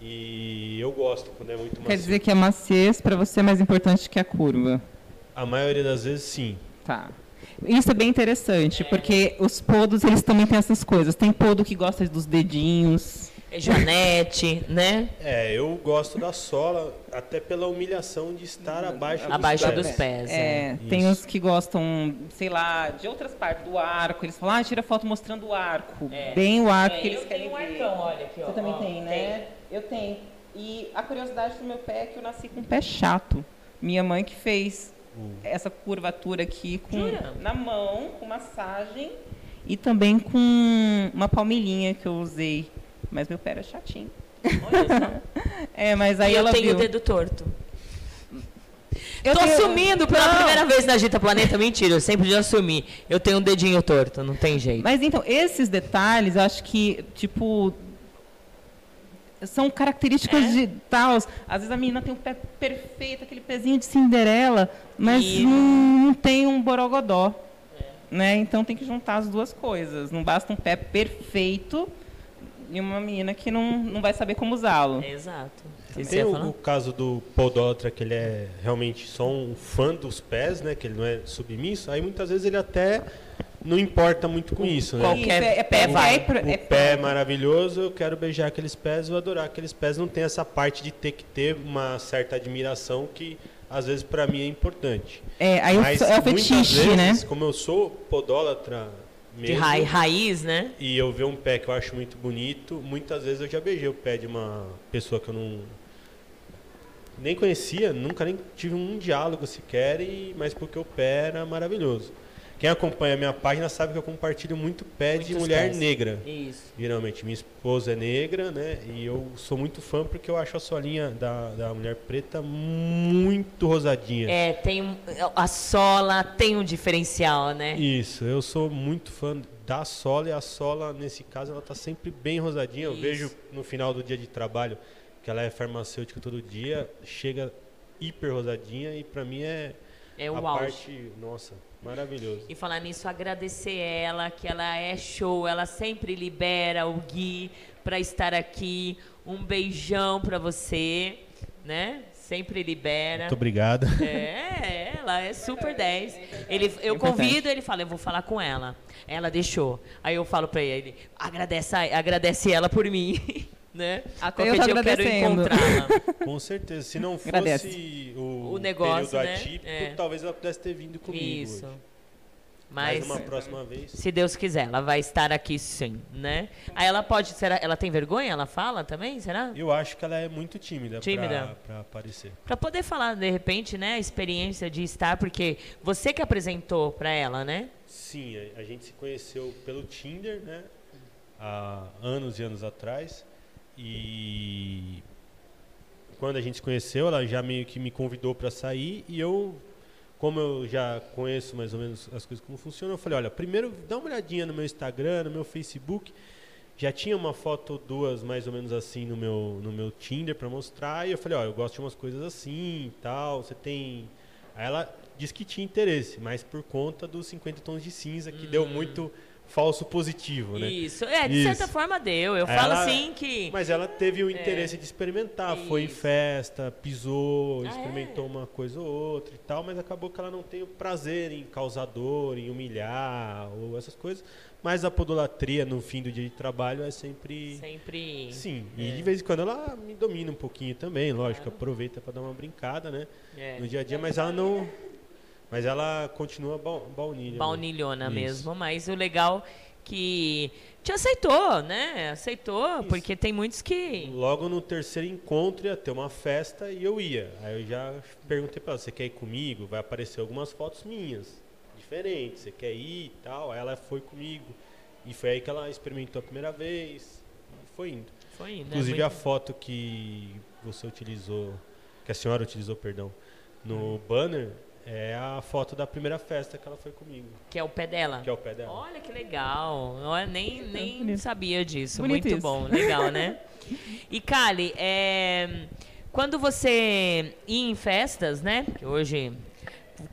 E eu gosto quando é muito macio.
Quer dizer que a maciez para você é mais importante que a curva?
A maioria das vezes sim.
Tá. Isso é bem interessante, porque os podos, eles também têm essas coisas. Tem podo que gosta dos dedinhos.
É Janete, né?
É, eu gosto da sola até pela humilhação de estar abaixo,
Abaixo
dos
dos
pés.
pés.
É,
é.
tem os que gostam, sei lá, de outras partes do arco. Eles falam, ah, tira foto mostrando o arco.
É.
Bem o arco
É,
que eles
eu
querem
tenho um arcão, olha aqui, ó.
Você também
Ó,
tem, né? Eu tenho. E a curiosidade do meu pé é que eu nasci com um pé chato. Minha mãe que fez essa curvatura aqui com,
Jura?
na mão, com massagem e também com uma palmilhinha que eu usei. Mas meu pé era chatinho.
Olha só.
É, mas aí
e eu
ela
tenho
viu.
o dedo torto.
Eu
Tô
tenho-
assumindo pela
Não.
primeira vez na Gita Planeta. Mentira, eu sempre já assumi. Eu tenho um dedinho torto, não tem jeito.
Mas então, esses detalhes, eu acho que, tipo. São características
É?
de tal. Às vezes a menina tem um pé perfeito, aquele pezinho de Cinderela, mas
E-
não, tem um borogodó. Né? Então tem que juntar as duas coisas. Não basta um pé perfeito e uma menina que não, não vai saber como usá-lo.
Exato. O que você
Tem o, o caso do podólatra, que ele é realmente só um fã dos pés, né? Que ele não é submisso. Aí muitas vezes ele até não importa muito com isso, né?
Qualquer
é, é
pé vai.
é
O
é
pé é maravilhoso, eu quero beijar aqueles pés, vou adorar aqueles pés. Não tem essa parte de ter que ter uma certa admiração que às vezes para mim é importante.
É, aí
Mas
é o
muitas
fetiche,
vezes,
né?
Como eu sou podólatra
De
mesmo,
ra- raiz, né?
e eu ver um pé que eu acho muito bonito, muitas vezes eu já beijei o pé de uma pessoa que eu não nem conhecia, nunca nem tive um diálogo sequer, e, mas porque o pé era maravilhoso. Quem acompanha a minha página sabe que eu compartilho muito pé de
Muitos
mulher
pés.
negra.
Isso.
Geralmente, minha esposa é negra, né? E eu sou muito fã porque eu acho a solinha da, da mulher preta muito rosadinha.
É, tem a sola tem um diferencial, né?
Isso, eu sou muito fã da sola e a sola, nesse caso, ela tá sempre bem rosadinha. Eu
Isso.
vejo no final do dia de trabalho que ela é farmacêutica todo dia, chega hiper rosadinha e pra mim é,
É
a
auge.
parte, nossa, maravilhoso.
E falar nisso, agradecer ela, que ela é show, ela sempre libera o Gui pra estar aqui. Um beijão pra você, né? Sempre libera.
Muito obrigado.
É, ela é super 10. Ele, eu convido, ele fala, eu vou falar com ela. Ela deixou. Aí eu falo pra ele, agradece, a- agradece ela por mim. né?
Até
Qualquer
eu
dia eu quero encontrá-la.
Com certeza. Se não fosse
Agradece.
o,
O negócio,
período
né?
atípico,
É.
talvez ela pudesse ter vindo comigo.
Isso.
hoje.
Mas,
Mas uma próxima vez.
se Deus quiser, ela vai estar aqui sim, né? Aí ela pode, será, ela tem vergonha? Ela fala também, será?
Eu acho que ela é muito tímida,
Tímida.
Pra, pra aparecer.
Pra poder falar, de repente, né, a experiência de estar, porque você que apresentou pra ela, né?
Sim, a, a gente se conheceu pelo Tinder, né? Há anos e anos atrás. E quando a gente se conheceu, ela já meio que me convidou para sair e eu, como eu já conheço mais ou menos as coisas como funcionam, eu falei, olha, primeiro dá uma olhadinha no meu Instagram, no meu Facebook. Já tinha uma foto ou duas mais ou menos assim no meu no meu Tinder para mostrar e eu falei, ó, eu gosto de umas coisas assim, tal, você tem Aí ela disse que tinha interesse, mas por conta dos 50 tons de cinza que deu muito falso positivo, né?
Isso. É, de
Isso.
certa forma deu. Eu
Aí
falo
ela-
assim que.
Mas ela teve o interesse de experimentar, foi em
Isso.
festa, pisou,
Ah,
experimentou uma coisa ou outra e tal, mas acabou que ela não tem o prazer em causar dor, em humilhar ou essas coisas. Mas a podolatria no fim do dia de trabalho é sempre
Sempre.
Sim, e de vez em quando ela me domina um pouquinho também, lógico, aproveita para dar uma brincada, né?
É.
No dia a dia, mas ela não mas ela continua ba- baunilha. né?
baunilhona
Isso.
mesmo, mas o legal que te aceitou, né? Aceitou,
Isso.
porque tem muitos que
Logo no terceiro encontro ia ter uma festa e eu ia. Aí eu já perguntei para ela, você quer ir comigo? Vai aparecer algumas fotos minhas, diferentes. Você quer ir e tal? Aí ela foi comigo. E foi aí que ela experimentou a primeira vez. Foi indo.
foi indo.
Inclusive
né?
a foto que você utilizou, que a senhora utilizou, perdão, no banner, É a foto da primeira festa que ela foi comigo.
Que é o pé dela?
Que é o pé dela.
Olha que legal. Olha, nem nem sabia disso.
Bonito
Muito
isso.
bom, legal, né? E Kali, é, quando você ia em festas, né? Que hoje.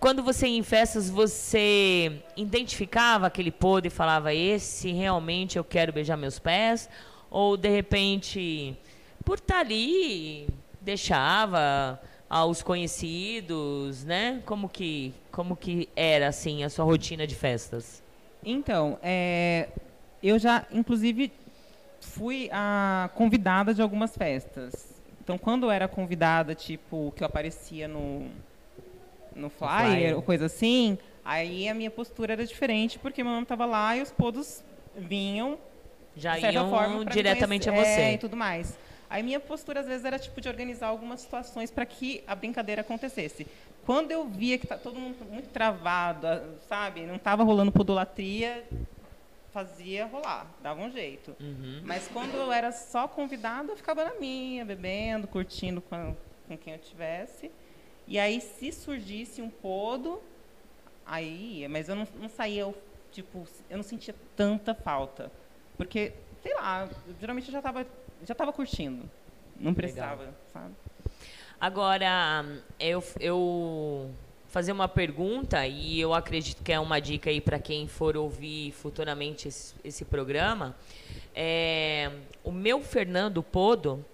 Quando você ia em festas, você identificava aquele podre e falava: Esse realmente eu quero beijar meus pés? Ou de repente, por estar ali, deixava aos conhecidos, né? Como que, como que era assim a sua rotina de festas?
Então, é, eu já, inclusive, fui a convidada de algumas festas. Então, quando eu era convidada, tipo, que eu aparecia no, no flyer,
flyer.
ou coisa assim, aí a minha postura era diferente, porque meu nome estava lá e os podos vinham,
Já
de certa
iam
forma,
diretamente a
conhecer.
você.
É, e tudo mais. Aí minha postura, às vezes, era tipo de organizar algumas situações para que a brincadeira acontecesse. Quando eu via que tá todo mundo muito travado, ah, sabe? Não estava rolando podolatria, fazia rolar, dava um jeito.
Uhum.
Mas quando eu era só convidada, eu ficava na minha, bebendo, curtindo com, com quem eu tivesse. E aí, se surgisse um podo, aí ia. Mas eu não, não saía, eu, tipo, eu não sentia tanta falta. Porque, sei lá, geralmente eu já estava já tava curtindo. Não precisava, sabe?
Agora, eu, eu fazer uma pergunta e eu acredito que é uma dica aí para quem for ouvir futuramente esse, esse programa. É, o meu Fernando Podo,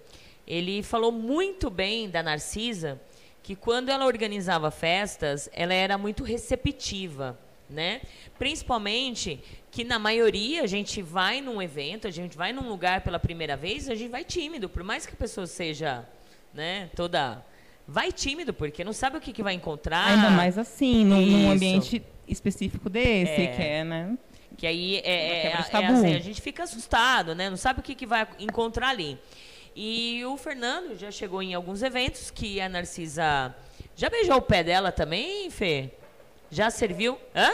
ele falou muito bem da Narcisa, que quando ela organizava festas, ela era muito receptiva, né? Principalmente que na maioria a gente vai num evento, a gente vai num lugar pela primeira vez, a gente vai tímido, por mais que a pessoa seja, né, toda vai tímido porque não sabe o que, que vai encontrar.
Ainda mais assim, num, num ambiente específico desse,
É.
que é, né?
Que aí é, é, é assim, a gente fica assustado, né? Não sabe o que, que vai encontrar ali. E o Fernando já chegou em alguns eventos que a Narcisa. Já beijou o pé dela também, Fê? Já serviu? Hã?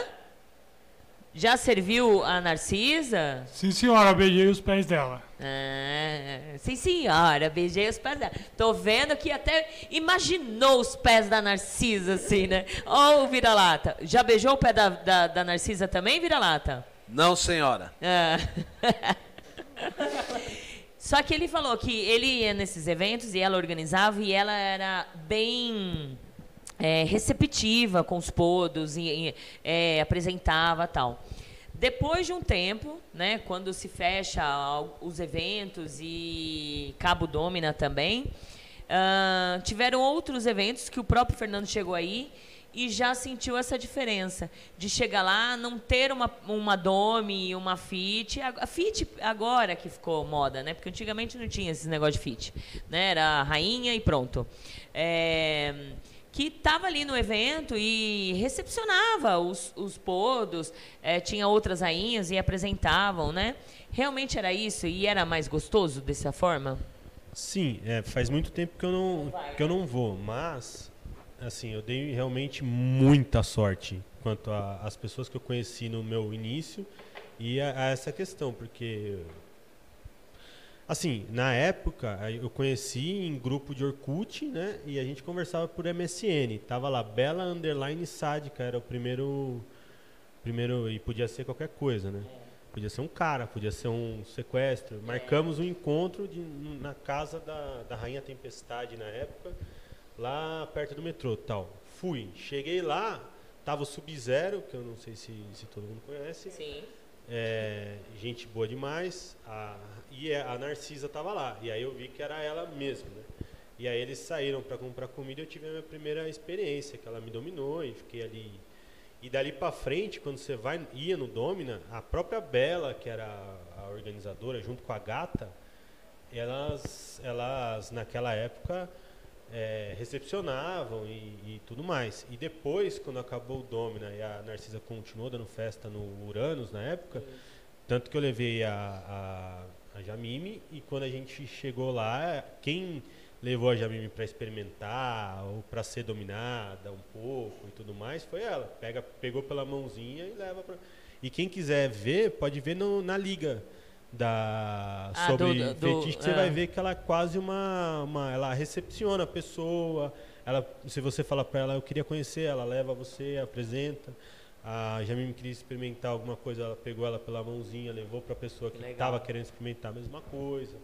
Já serviu a Narcisa?
Sim, senhora, beijei os pés dela.
Ah, sim, senhora, beijei os pés dela. Tô vendo que até imaginou os pés da Narcisa, assim, né? Ó, o vira-lata. Já beijou o pé da, da, da Narcisa também, vira-lata?
Não, senhora.
Ah. Só que ele falou que ele ia nesses eventos e ela organizava e ela era bem é, receptiva com os podos e, e, é, apresentava tal. Depois de um tempo, né, quando se fecha os eventos e Cabo Domina também, ah, tiveram outros eventos que o próprio Fernando chegou aí e já sentiu essa diferença de chegar lá, não ter uma, uma Dome, uma Fit. A, Fit agora que ficou moda, né? Porque antigamente não tinha esse negócio de Fit. Né? Era rainha e pronto. É, que estava ali no evento e recepcionava os, os podos, é, tinha outras rainhas e apresentavam, né? Realmente era isso e era mais gostoso dessa forma?
Sim, é, faz muito tempo que eu não, que eu não vou, mas assim, eu dei realmente muita sorte quanto às pessoas que eu conheci no meu início e a, a essa questão, porque assim, na época aí eu conheci em grupo de Orkut, né? E a gente conversava por MSN. Tava lá Bela underline sádica, era o primeiro primeiro e podia ser qualquer coisa, né? Podia ser um cara, podia ser um sequestro. Marcamos um encontro de- na casa da, da Rainha Tempestade na época, lá perto do metrô tal. Fui, cheguei lá, tava o Sub-Zero, que eu não sei se, se todo mundo conhece.
Sim.
É, gente boa demais. A, e a a Narcisa tava lá. E aí eu vi que era ela mesmo, né? E aí eles saíram para comprar comida e eu tive a minha primeira experiência, que ela me dominou e fiquei ali. E dali para frente, quando você vai ia no Domina, a própria Bela, que era a organizadora, junto com a gata, elas, elas naquela época é, recepcionavam e, e tudo mais. E depois, quando acabou o Domina e a Narcisa continuou dando festa no Uranus na época, tanto que eu levei a, a, a Jamime e quando a gente chegou lá, quem levou a Jamime para experimentar ou para ser dominada um pouco e tudo mais foi ela. Pega, pegou pela mãozinha e leva para. E quem quiser ver, pode ver no- na liga da
Ah,
sobre
do- do-
fetiche, que você
ah.
vai ver que ela é quase uma, uma ela recepciona a pessoa, ela, se você fala para ela, eu queria conhecer, ela leva você, apresenta. A Jamime queria experimentar alguma coisa, ela pegou ela pela mãozinha, levou para a pessoa que estava querendo experimentar a mesma coisa.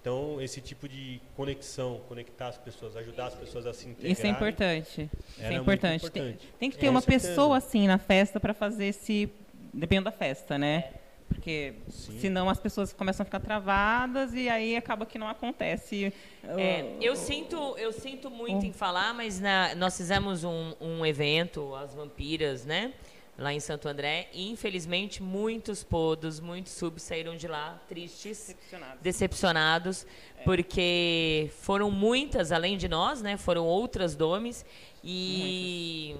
Então, esse tipo de conexão, conectar as pessoas, ajudar as pessoas a se integrarem.
Isso é importante. Isso é
muito
importante. Tem,
importante.
tem que ter
Com
uma
certeza.
pessoa assim na festa para fazer esse. Dependendo da festa, né? Porque
Sim.
senão as pessoas começam a ficar travadas e aí acaba que não acontece.
É, eu sinto, eu sinto muito em falar, mas na- nós fizemos um, um evento, as vampiras, né? Lá em Santo André, e infelizmente muitos podos, muitos subs saíram de lá tristes,
Decepcionados.
decepcionados, porque foram muitas, além de nós, né? Foram outras domes e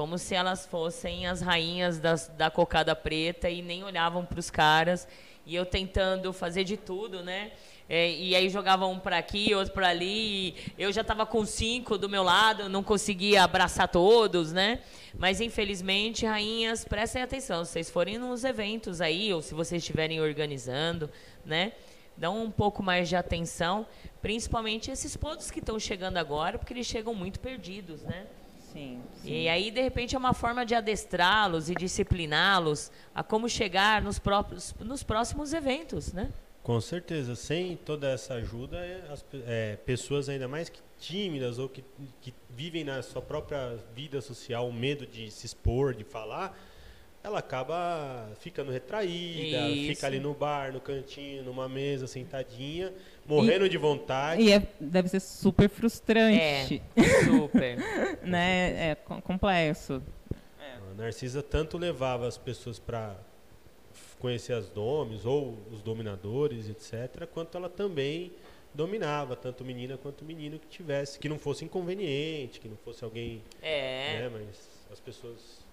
como se elas fossem as rainhas das, da cocada preta e nem olhavam para os caras. E eu tentando fazer de tudo, né? É, e aí jogava um para aqui, outro para ali. Eu já estava com cinco do meu lado, não conseguia abraçar todos, né? Mas infelizmente, rainhas, prestem atenção. Se vocês forem nos eventos aí, ou se vocês estiverem organizando, né? Dão um pouco mais de atenção, principalmente esses pontos que estão chegando agora, porque eles chegam muito perdidos, né?
Sim.
E aí, de repente, é uma forma de adestrá-los e discipliná-los a como chegar nos, próprios, nos próximos eventos, né?
Com certeza, sem toda essa ajuda, é, as é, pessoas ainda mais que tímidas ou que, que vivem na sua própria vida social, o medo de se expor, de falar, ela acaba ficando retraída,
Isso.
fica ali no bar, no cantinho, numa mesa, sentadinha, morrendo de vontade.
E é- deve ser super frustrante,
É, super.
né? É co- complexo.
A Narcisa tanto levava as pessoas para conhecer as domes ou os dominadores, etc., quanto ela também dominava, tanto menina quanto menino que tivesse, que não fosse inconveniente, que não fosse alguém,
É.
né, mas as pessoas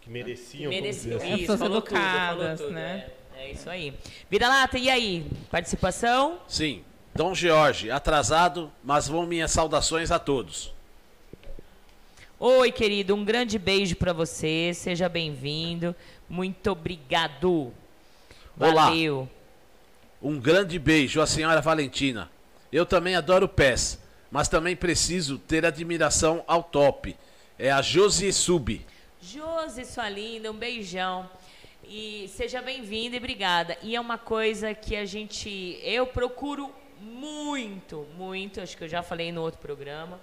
que mereciam, vamos
Mereciam.
dizer assim.
É,
Isso,
pessoas
falou tudo, falou
educadas,
tudo,
né?
É, é isso aí. Vira lata, e aí? Participação?
Sim. Dom Jorge, atrasado, mas vão minhas saudações a todos.
Oi, querido, um grande beijo pra você. Seja bem-vindo. Muito obrigado.
Olá.
Valeu.
Um grande beijo à senhora Valentina. Eu também adoro pés, mas também preciso ter admiração ao top. É a Josie Sub.
Josi, sua linda, um beijão. E seja bem-vinda e obrigada. E é uma coisa que a gente. Eu procuro muito, muito, acho que eu já falei no outro programa,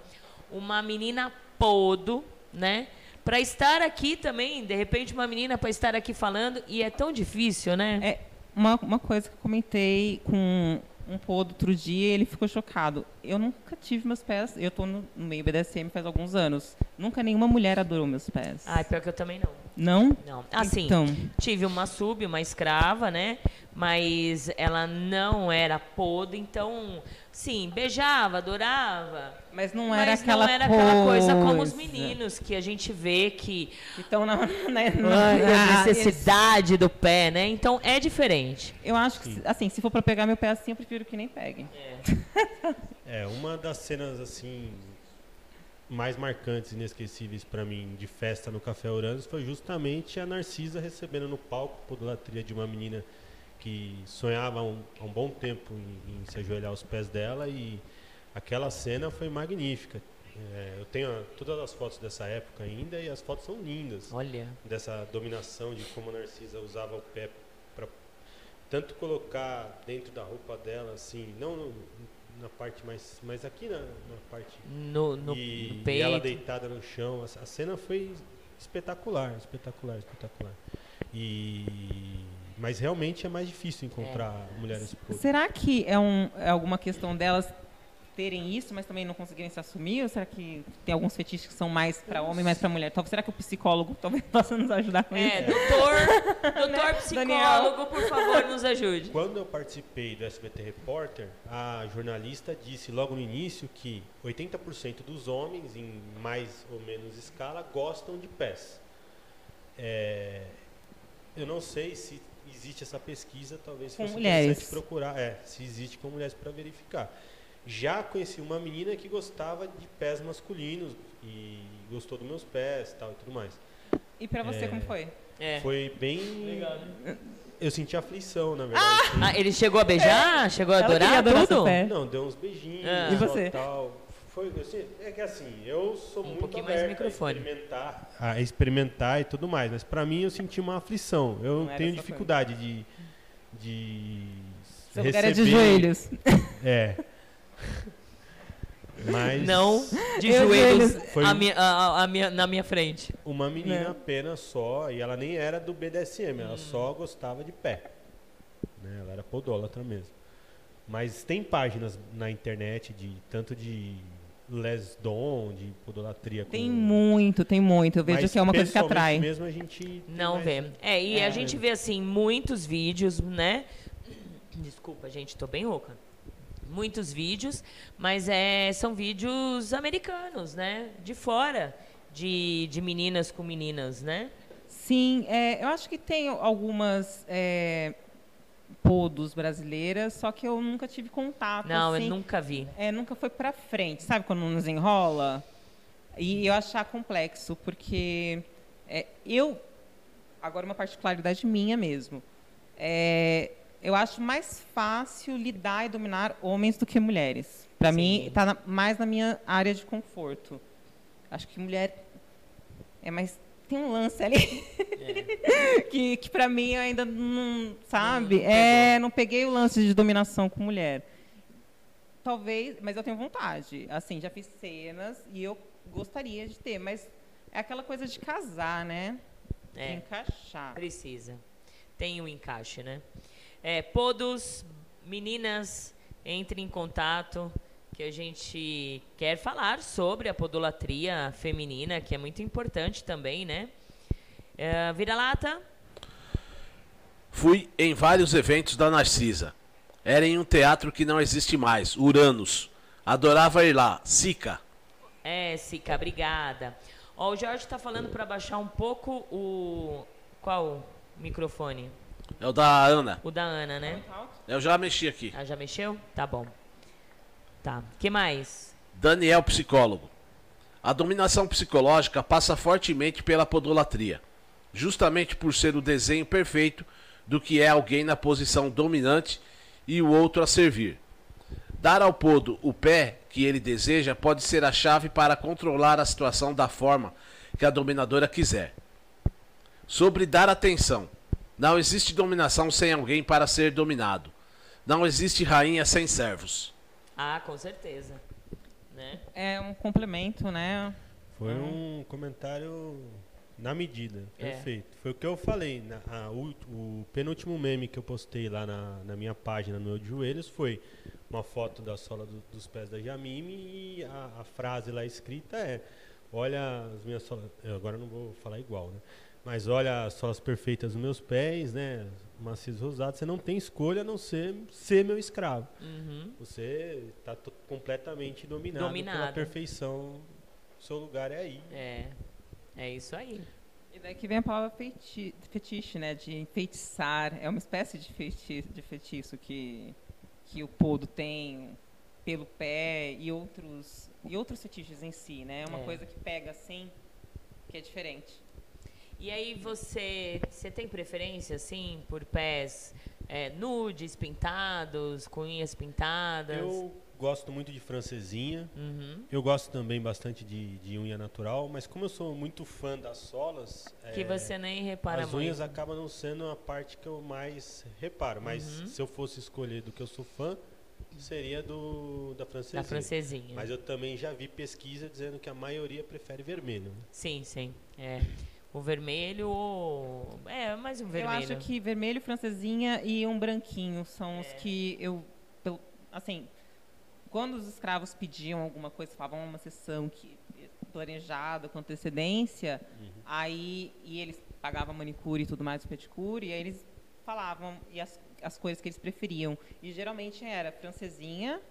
uma menina podo, né? Pra estar aqui também, de repente, uma menina pra estar aqui falando, e é tão difícil, né?
É uma, uma coisa que eu comentei com um podo outro dia, ele ficou chocado. Eu nunca tive meus pés, eu tô no, no meio BDSM faz alguns anos. Nunca nenhuma mulher adorou meus pés.
Ai, pior que eu também não.
Não?
Não. Assim,
Então.
tive uma sub, uma escrava, né? Mas ela não era podo, então, sim, beijava, adorava.
Mas não era
mas
aquela
não era aquela coisa como os
coisa.
meninos, que a gente vê que
Então, na, né,
Ai,
na-
a necessidade do pé, né? Então é diferente.
Eu acho que, assim, se for pra pegar meu pé assim, eu prefiro que nem peguem.
É, uma das cenas assim mais marcantes e inesquecíveis para mim de festa no Café Uranus foi justamente a Narcisa recebendo no palco podolatria de uma menina que sonhava há um, há um bom tempo em, em se ajoelhar aos pés dela e aquela cena foi magnífica. É, eu tenho a- todas as fotos dessa época ainda e as fotos são lindas
Olha.
dessa dominação de como a Narcisa usava o pé para tanto colocar dentro da roupa dela assim, não no- na parte mais, mas aqui na, na parte
No, no,
e,
no
e
peito.
ela deitada no chão, a, a cena foi espetacular, espetacular, espetacular. E mas realmente é mais difícil encontrar mulheres podres.
Será que é, um, é alguma questão delas terem isso, mas também não conseguirem se assumir? Ou será que tem alguns fetiches que são mais pra homem, mais pra mulher? Talvez será que o psicólogo talvez possa nos ajudar com
É,
isso?
doutor, doutor
Né,
psicólogo, por favor, nos ajude.
Quando eu participei do SBT Repórter, a jornalista disse logo no início que 80% dos homens, em mais ou menos escala, gostam de pés. É, eu não sei se existe essa pesquisa, talvez
Com
fosse
mulheres.
interessante procurar, é, se existe com mulheres para verificar. Já conheci uma menina que gostava de pés masculinos e gostou dos meus pés, tal e tudo mais.
E pra você,
É.
como foi?
É.
Foi bem
Legal, né?
eu senti aflição, na verdade.
Ah, ele chegou a beijar? Chegou a adorar tudo?
pé.
Não, deu uns beijinhos,
Ah.
E você?
tal. Foi, é que assim, eu sou
Um
muito aberto
microfone.
a experimentar, a experimentar e tudo mais, mas pra mim eu senti uma aflição. Eu
Não
tenho dificuldade de de
Seu é de
receber-
joelhos.
É. Mas
Não de joelhos
joelhos.
Foi
a minha- a- a minha- na minha frente.
uma menina
Né?
apenas só, e ela nem era do BDSM,
Hum.
ela só gostava de pé. Né? Ela era podólatra mesmo. Mas tem páginas na internet de tanto de lesdom, de podolatria
Tem
com-
muito, tem muito. Eu vejo
Mas
que é uma coisa que
pessoalmente
atrai.
mesmo a gente
Não
mais-
vê. É, e
É.
a gente vê assim muitos vídeos, né? Desculpa, gente, tô bem rouca. Muitos vídeos, mas é, são vídeos americanos, né? De fora, de, de meninas com meninas, né?
Sim, é, eu acho que tem algumas é, podos brasileiras, só que eu nunca tive contato.
Não,
assim,
eu nunca vi.
é, nunca foi pra frente, sabe quando nos enrola? E eu achar complexo, porque é, eu, agora uma particularidade minha mesmo, é, eu acho mais fácil lidar e dominar homens do que mulheres. Para mim, está mais na minha área de conforto. Acho que mulher é mais tem um lance ali que, que para mim eu ainda não sabe?
Não- não
é não peguei o lance de dominação com mulher. Talvez mas eu tenho vontade. Assim já fiz cenas e eu gostaria de ter mas é aquela coisa de casar né? De
É.
encaixar.
Precisa. Tem um encaixe, né? É, podos, meninas, entrem em contato que a gente quer falar sobre a podolatria feminina, que é muito importante também, né? É, Vira-lata,
Fui em vários eventos da Narcisa. Era em um teatro que não existe mais, Uranus. Adorava ir lá, Sica.
é, Sica, obrigada. Ó, o Jorge está falando para baixar um pouco o... Qual microfone?
É o da Ana.
O da Ana, né?
Eu já mexi aqui.
Ah, já mexeu? Tá bom. Tá. que mais?
Daniel, psicólogo. A dominação psicológica passa fortemente pela podolatria, justamente por ser o desenho perfeito do que é alguém na posição dominante e o outro a servir. Dar ao podo o pé que ele deseja pode ser a chave para controlar a situação da forma que a dominadora quiser. Sobre dar atenção. Não existe dominação sem alguém para ser dominado. Não existe rainha sem servos.
Ah, com certeza. Né?
é um complemento né
Foi um comentário na medida,
É.
perfeito. Foi o que eu falei. Na, a- o, o penúltimo meme que eu postei lá na, na minha página, no meu de joelhos, foi uma foto da sola do- dos pés da Jamime e a, a frase lá escrita é: Olha as minhas solas. eu Agora não vou falar igual, né? Mas olha as solas perfeitas dos meus pés, né? Macios rosados. Você não tem escolha a não ser ser meu escravo.
Uhum.
Você está completamente dominado, pela
Dominado.
perfeição. Seu lugar é aí.
É. É isso aí.
E daí que vem a palavra feiti fetiche, né? De enfeitiçar. É uma espécie de, feiti de feitiço que, que o podo tem pelo pé e outros, e outros fetiches em si, né? É uma
É.
coisa que pega assim, que é diferente.
E aí você, você tem preferência, assim, por pés é, nudes, pintados, com unhas pintadas?
Eu gosto muito de francesinha.
Uhum.
Eu gosto também bastante de, de unha natural, mas como eu sou muito fã das solas,
Que
é,
você nem repara
as
muito.
unhas acabam não sendo a parte que eu mais reparo. Mas
Uhum.
se eu fosse escolher do que eu sou fã, seria do da francesinha.
Da francesinha.
Mas eu também já vi pesquisa dizendo que a maioria prefere vermelho. né?
Sim, sim. É. O vermelho ou... É, mais um vermelho.
Eu acho que vermelho, francesinha e um branquinho são
É.
os que eu. pelo- Assim, quando os escravos pediam alguma coisa, falavam uma sessão que planejada com antecedência,
Uhum.
aí e eles pagavam manicure e tudo mais, pedicure, e aí eles falavam e as, as cores que eles preferiam. E geralmente era francesinha,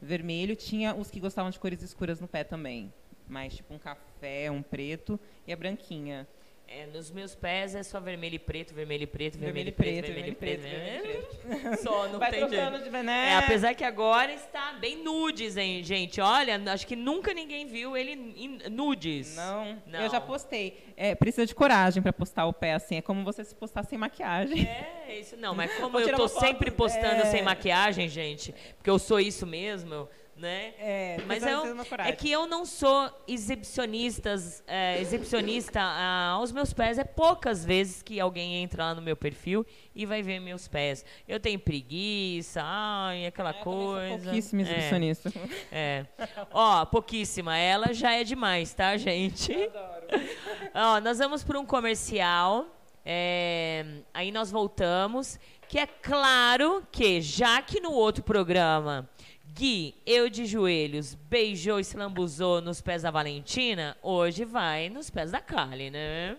vermelho, tinha os que gostavam de cores escuras no pé também. Mas tipo um café, um preto e a branquinha.
É, nos meus pés é só vermelho e preto, vermelho e preto, vermelho, e preto,
preto,
vermelho e preto.
vermelho
vermelho- Só, não
Vai
tem jeito.
de né?
É, apesar que agora está bem nudes, hein, gente? Olha, acho que nunca ninguém viu ele em nudes.
Não,
Não.
eu já postei. É, precisa de coragem pra postar o pé assim. É como você se postar sem maquiagem.
É, isso não, mas como eu tô sempre postando
é.
sem maquiagem, gente, porque eu sou isso mesmo, eu né?
É,
Mas eu, é que eu não sou exibicionistas, é, exibicionista ah, aos meus pés. É poucas vezes que alguém entra lá no meu perfil e vai ver meus pés. Eu tenho preguiça, ai, aquela
sou
coisa.
pouquíssimo
É.
exibicionista.
É. Ó, pouquíssima. Ela já é demais, tá, gente? Ó, nós vamos para um comercial. é, aí nós voltamos. Que é claro que, já que no outro programa Gui, eu de joelhos, beijou e se lambuzou nos pés da Valentina, hoje vai nos pés da Kali, né?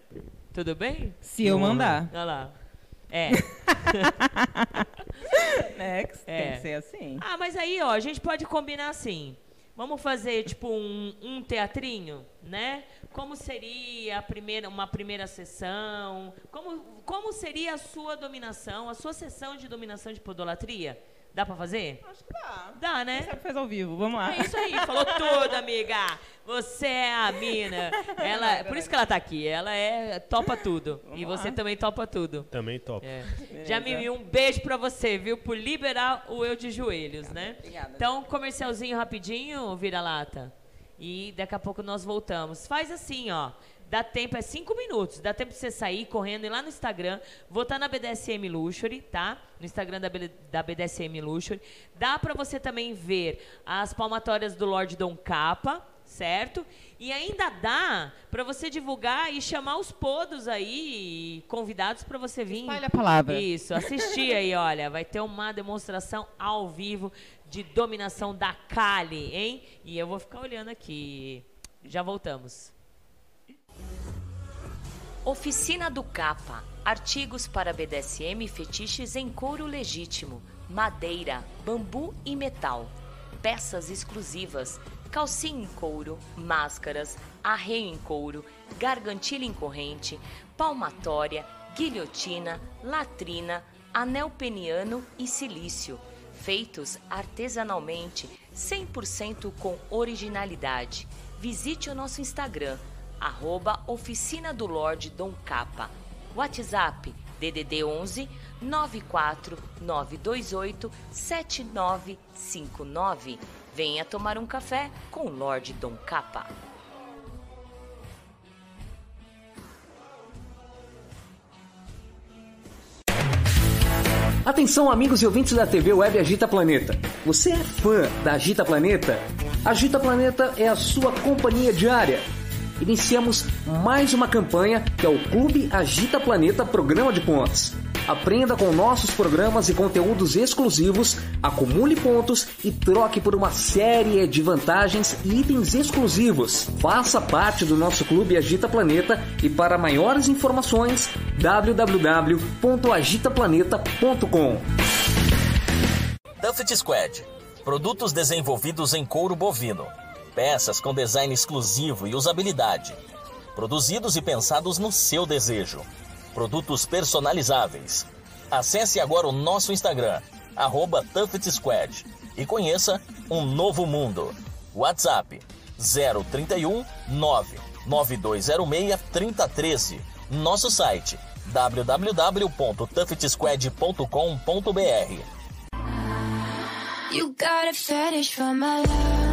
Tudo bem?
Se eu mandar.
Olha lá. É.
Next,
É.
tem que ser assim.
Ah, mas aí, ó, a gente pode combinar assim. Vamos fazer, tipo, um, um teatrinho, né? Como seria a primeira, uma primeira sessão? Como, como seria a sua dominação, a sua sessão de dominação de podolatria? Dá pra fazer?
Acho que dá.
Dá, né?
Quem sabe faz ao vivo, vamos lá.
É isso aí, falou tudo, amiga. Você é a mina. Ela, por isso que ela tá aqui. Ela é topa tudo. e você também topa tudo.
Também top.
É. Jamimi, um beijo pra você, viu? Por liberar o eu de joelhos, né?
obrigada.
Então, comercialzinho rapidinho, vira-lata. E daqui a pouco nós voltamos. Faz assim, ó. Dá tempo, é cinco minutos. Dá tempo de você sair correndo e ir lá no Instagram. Votar na BDSM Luxury, tá? No Instagram da, B- da BDSM Luxury. Dá pra você também ver as palmatórias do Lord Dom Capa, certo? E ainda dá pra você divulgar e chamar os podos aí, convidados pra você vir.
Espalha a palavra.
Isso, assistir aí, olha. Vai ter uma demonstração ao vivo de dominação da Kali, hein? E eu vou ficar olhando aqui. Já voltamos. Oficina do Capa. Artigos para BDSM e fetiches em couro legítimo, madeira, bambu e metal. Peças exclusivas, calcinha em couro, máscaras, arreio em couro, gargantilha em corrente, palmatória, guilhotina, latrina, anel peniano e silício. Feitos artesanalmente, 100% com originalidade. Visite o nosso Instagram, arroba Oficina do Lorde Dom Capa. WhatsApp DDD 11 94 928 7959. Venha tomar um café com o Lorde Dom Capa.
Atenção, amigos e ouvintes da TV Web Agita Planeta. Você é fã da Agita Planeta? Agita Planeta é a sua companhia diária. Iniciamos mais uma campanha que é o Clube Agita Planeta Programa de Pontos. Aprenda com nossos programas e conteúdos exclusivos, acumule pontos e troque por uma série de vantagens e itens exclusivos. Faça parte do nosso Clube Agita Planeta e para maiores informações www.agitaplaneta.com.
Tuffet Squad. Produtos desenvolvidos em couro bovino. Peças com design exclusivo e usabilidade. Produzidos e pensados no seu desejo. Produtos personalizáveis. Acesse agora o nosso Instagram, arroba Squad, e conheça um novo mundo. WhatsApp 031 99206 3013. Nosso site www.tuffetsquad.com.br
You got a fetish for my love.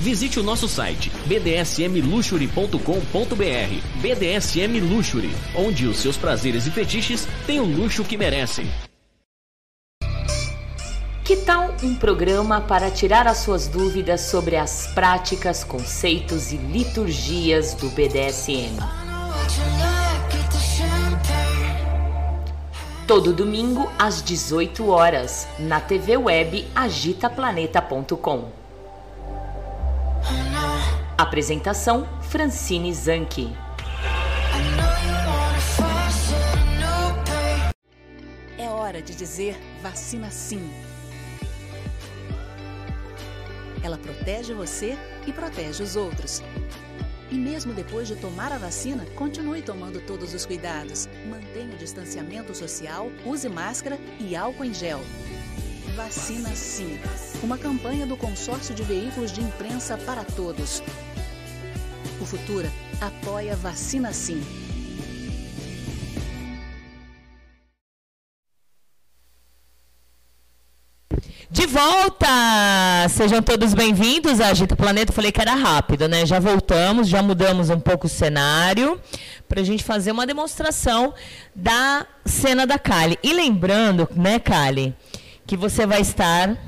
Visite o nosso site bdsmluxury.com.br. BDSM Luxury, onde os seus prazeres e fetiches têm o luxo que merecem.
tal um programa para tirar as suas dúvidas sobre as práticas, conceitos e liturgias do BDSM? Todo domingo às 18 horas na TV web agitaplaneta.com. Apresentação Francine Zanke.
É hora de dizer vacina sim. Ela protege você e protege os outros. E mesmo depois de tomar a vacina, continue tomando todos os cuidados. Mantenha o distanciamento social, use máscara e álcool em gel. Vacina Sim. Uma campanha do Consórcio de Veículos de Imprensa para Todos. Futura apoia Vacina Sim.
De volta! Sejam todos bem-vindos à Agita Planeta. Falei que era rápido, né? Já voltamos, já mudamos um pouco o cenário para a gente fazer uma demonstração da cena da Kali. E lembrando, né, Kali, que você vai estar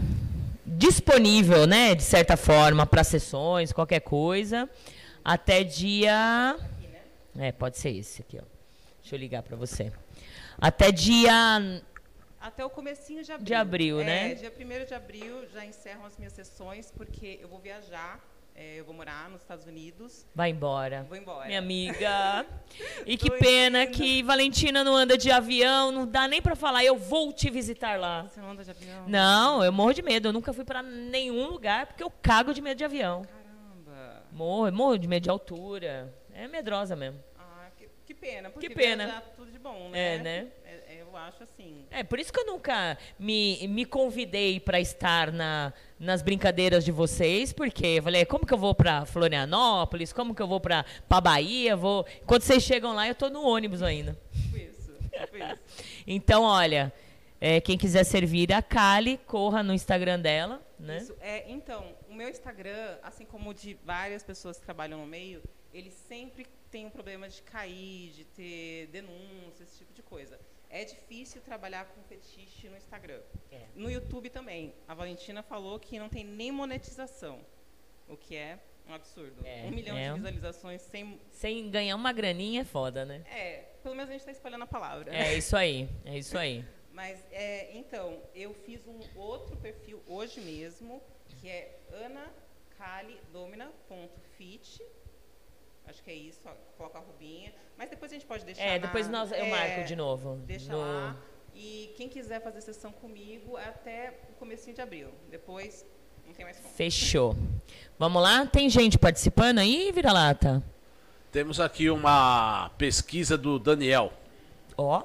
disponível, né, de certa forma, para sessões, qualquer coisa, até dia. É, pode ser esse aqui, ó. Deixa eu ligar para você. Até dia
Até o comecinho de abril.
De abril,
É,
né?
Dia 1 de abril já encerram as minhas sessões, porque eu vou viajar, é, eu vou morar nos Estados Unidos.
Vai embora.
Vou embora.
Minha amiga. E que pena
indo.
que Valentina não anda de avião, não dá nem pra falar, eu vou te visitar lá.
Você não anda de avião?
Não, eu morro de medo. Eu nunca fui pra nenhum lugar porque eu cago de medo de avião.
Caramba.
Morro, morro de medo de altura. É medrosa mesmo.
Ah, que, que pena. Porque
Que pena.
viajar tudo de bom, né?
É, né?
É, é, eu acho assim.
É, por isso que eu nunca me, me convidei pra estar na, nas brincadeiras de vocês, porque eu falei, como que eu vou pra Florianópolis? Como que eu vou pra Bahia? Vou... Quando vocês chegam lá, eu tô no ônibus ainda.
Tipo isso. Tipo isso.
Então, olha, é, quem quiser servir a Kali, corra no Instagram dela, né?
Isso. É, então, meu Instagram, assim como o de várias pessoas que trabalham no meio, ele sempre tem um problema de cair, de ter denúncia, esse tipo de coisa. É difícil trabalhar com fetiche no Instagram.
É.
No YouTube também. A Valentina falou que não tem nem monetização, o que é um absurdo.
É,
um milhão
é.
de visualizações sem.
Sem ganhar uma graninha é foda, né?
É, pelo menos a gente está espalhando a palavra.
É isso aí, é isso aí.
Mas, é, então, eu fiz um outro perfil hoje mesmo, que é anacalidomina.fit. Acho que é isso, ó, coloca a rubinha. Mas depois a gente pode deixar
É, depois
na-
nós, eu
é,
marco de novo.
Deixa
no-
lá. E quem quiser fazer sessão comigo, é até o comecinho de abril. Depois, não tem mais como.
Fechou. Vamos lá? Tem gente participando aí, vira-lata?
Temos aqui uma pesquisa do Daniel.
Ó.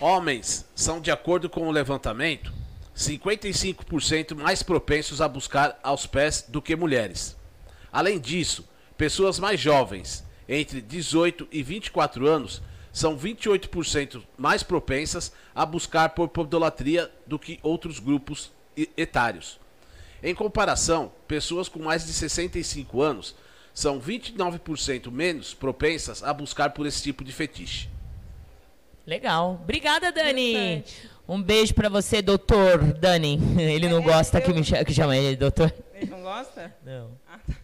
Homens são, de acordo com o levantamento, 55% mais propensos a buscar aos pés do que mulheres. Além disso, pessoas mais jovens, entre 18 e 24 anos, são 28% mais propensas a buscar por podolatria do que outros grupos e- etários. Em comparação, pessoas com mais de 65 anos são 29% menos propensas a buscar por esse tipo de fetiche.
Legal. Obrigada, Dani. Um beijo pra você, doutor Dani. Ele não
É,
gosta
eu-
que, me que chama ele doutor.
Ele não gosta?
Não.
Ah, tá.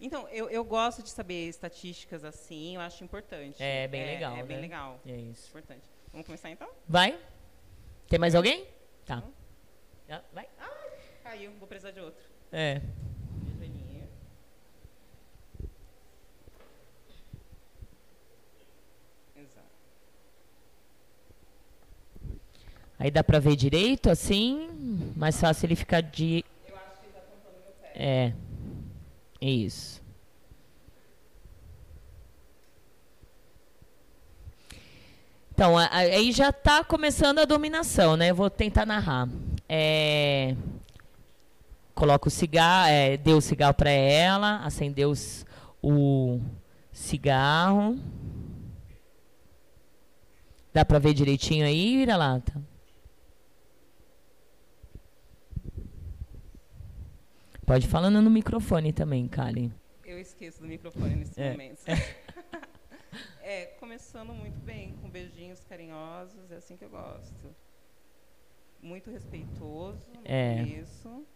Então, eu, eu gosto de saber estatísticas assim, eu acho importante.
É bem legal,
É bem
né?
legal.
É isso.
Importante. Vamos começar então?
Vai? Tem mais alguém? Tá. Ah, Vai?
Caiu, vou precisar de outro.
É.
Joelhinho. Exato.
Aí dá pra ver direito, assim. Mais fácil ele ficar de.
Eu acho que ele tá tampando meu pé.
É. Isso. Então, aí já está começando a dominação, né? Eu vou tentar narrar. É, coloca o cigarro, é, deu o cigarro para ela, acendeu os- o cigarro. Dá para ver direitinho aí, vira-lata? Pode ir falando no microfone também, Kali.
Eu esqueço do microfone nesses
É.
momentos. é, começando muito bem, com beijinhos carinhosos, é assim que eu gosto. muito respeitoso no
É.
começo.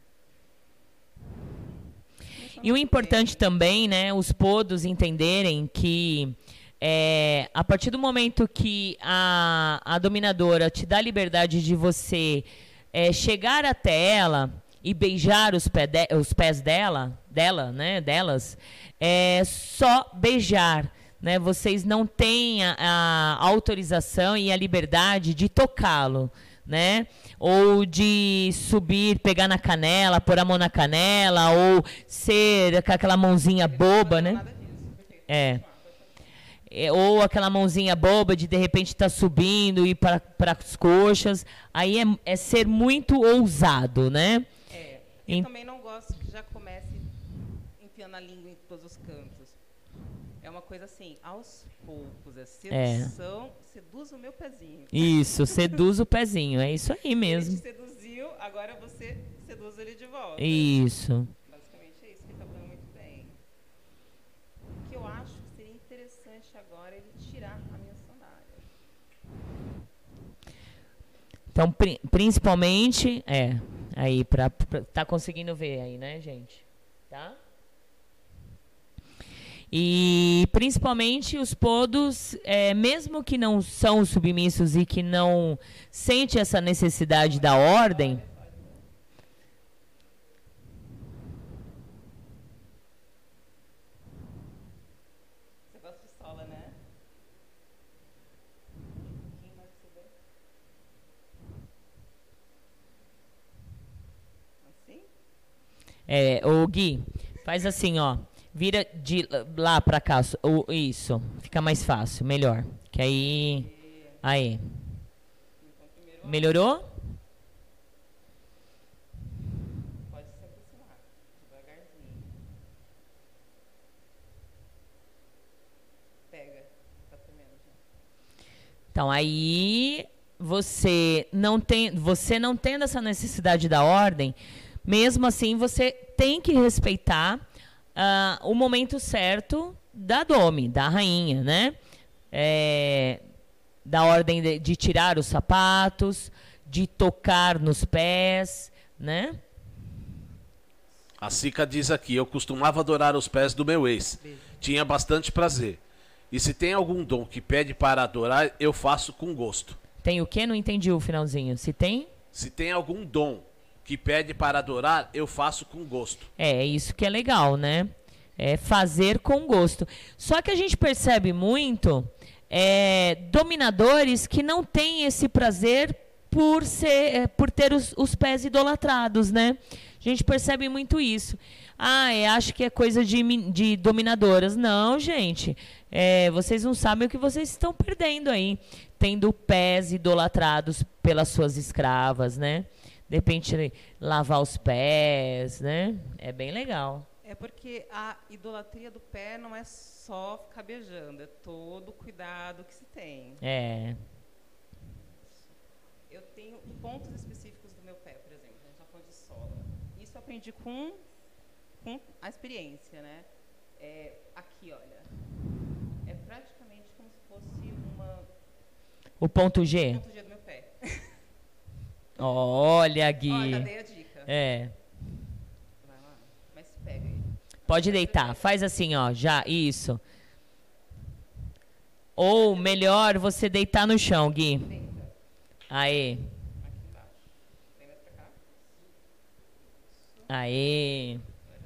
E o importante também, né, os podos entenderem que é, a partir do momento que a, a dominadora te dá liberdade de você é, chegar até ela e beijar os, pé de- os pés dela, dela, né, delas, é só beijar. Né, vocês não têm a, a autorização e a liberdade de tocá-lo, né? Ou de subir, pegar na canela, pôr a mão na canela, ou ser com aquela mãozinha boba, né? É. É, ou aquela mãozinha boba de de repente estar subindo e para as coxas. Aí é, é ser muito ousado, né?
É. Eu
Em-
também não gosto que já comece enfiando a língua em todos os cantos. É uma coisa assim, aos poucos, é sedução, seduz o meu pezinho.
Isso, seduz o pezinho, é isso aí
Ele te
mesmo.
seduziu, agora você seduz ele de volta.
Isso.
Basicamente é isso que ele está falando muito bem. O que eu acho que seria interessante agora é ele tirar a minha sandália.
Então, pri- principalmente, é, aí, pra- tá conseguindo ver aí, né, gente? Tá? E principalmente os podos, é, mesmo que não são submissos e que não sente essa necessidade da ordem,
Você gosta de sola, né? Um pouquinho mais pra você ver. Assim?
É, o Gui, faz assim, ó, vira de lá pra cá, isso, fica mais fácil, melhor, que aí, aí, melhorou?
Pode se aproximar, devagarzinho. Pega.
Então aí você não tem, você não tendo essa necessidade da ordem, mesmo assim você tem que respeitar ah, o momento certo da dome, da rainha, né? É, da ordem de, de tirar os sapatos, de tocar nos pés, né?
A Sica diz aqui: Eu costumava adorar os pés do meu ex. Tinha bastante prazer. E se tem algum dom que pede para adorar, eu faço com gosto.
Tem o quê? Não entendi o finalzinho. Se tem?
Se tem algum dom que pede para adorar, eu faço com gosto.
É, é isso que é legal, né? É fazer com gosto. Só que a gente percebe muito é, dominadores que não têm esse prazer por ser, é, por ter os, os pés idolatrados, né? A gente percebe muito isso. Ah, é, acho que é coisa de, de dominadoras. Não, gente. É, vocês não sabem o que vocês estão perdendo aí. Tendo pés idolatrados pelas suas escravas, né? De repente, lavar os pés, né? É bem legal.
É porque a idolatria do pé não é só ficar beijando, é todo o cuidado que se tem.
É.
Eu tenho pontos específicos do meu pé, por exemplo. A gente está falando de sola. Isso eu aprendi com, com a experiência, né? É, aqui, olha. É praticamente como se fosse uma
O ponto G.
ponto G do.
Olha,
Olha,
Gui.
já dei a dica.
É.
Vai lá. Mas pega aí.
Pode deitar. Faz assim, ó. Já. Isso. Ou melhor, você deitar no chão, Gui.
Deita.
Aê.
Aqui embaixo. Vem mais pra cá.
Aê.
Agora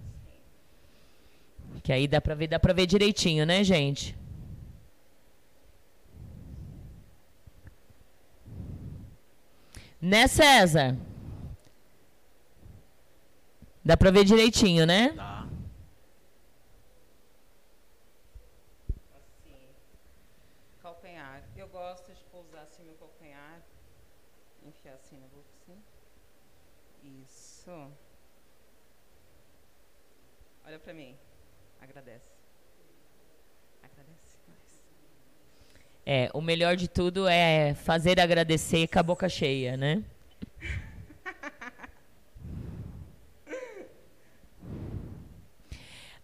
sim.
Que aí dá pra ver, dá pra ver direitinho, né, gente? Né, César? Dá pra ver direitinho, né?
Tá.
Assim. Calcanhar. Eu gosto de pousar assim meu calcanhar. Enfiar assim na boca, assim. Isso. Olha pra mim. Agradece. Agradece mais.
É, o melhor de tudo é fazer agradecer com a boca cheia, né?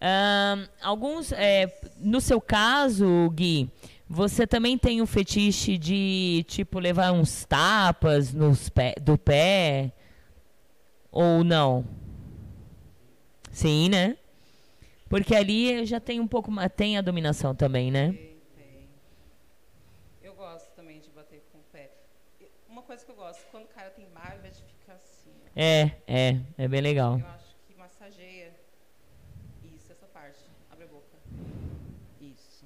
Ahn, alguns, é, no seu caso, Gui, Você também tem o fetiche de, tipo, levar uns tapas nos pé, do pé? Ou não? Sim, né? Porque ali já tem um pouco. Tem a dominação também, né?
Tem, tem. Eu gosto também de bater com o pé. E Uma coisa que eu gosto, quando o cara tem barba, é de ficar assim. ó.
É, é. É bem legal.
Eu acho que massageia. Isso, essa parte. Abre a boca. Isso.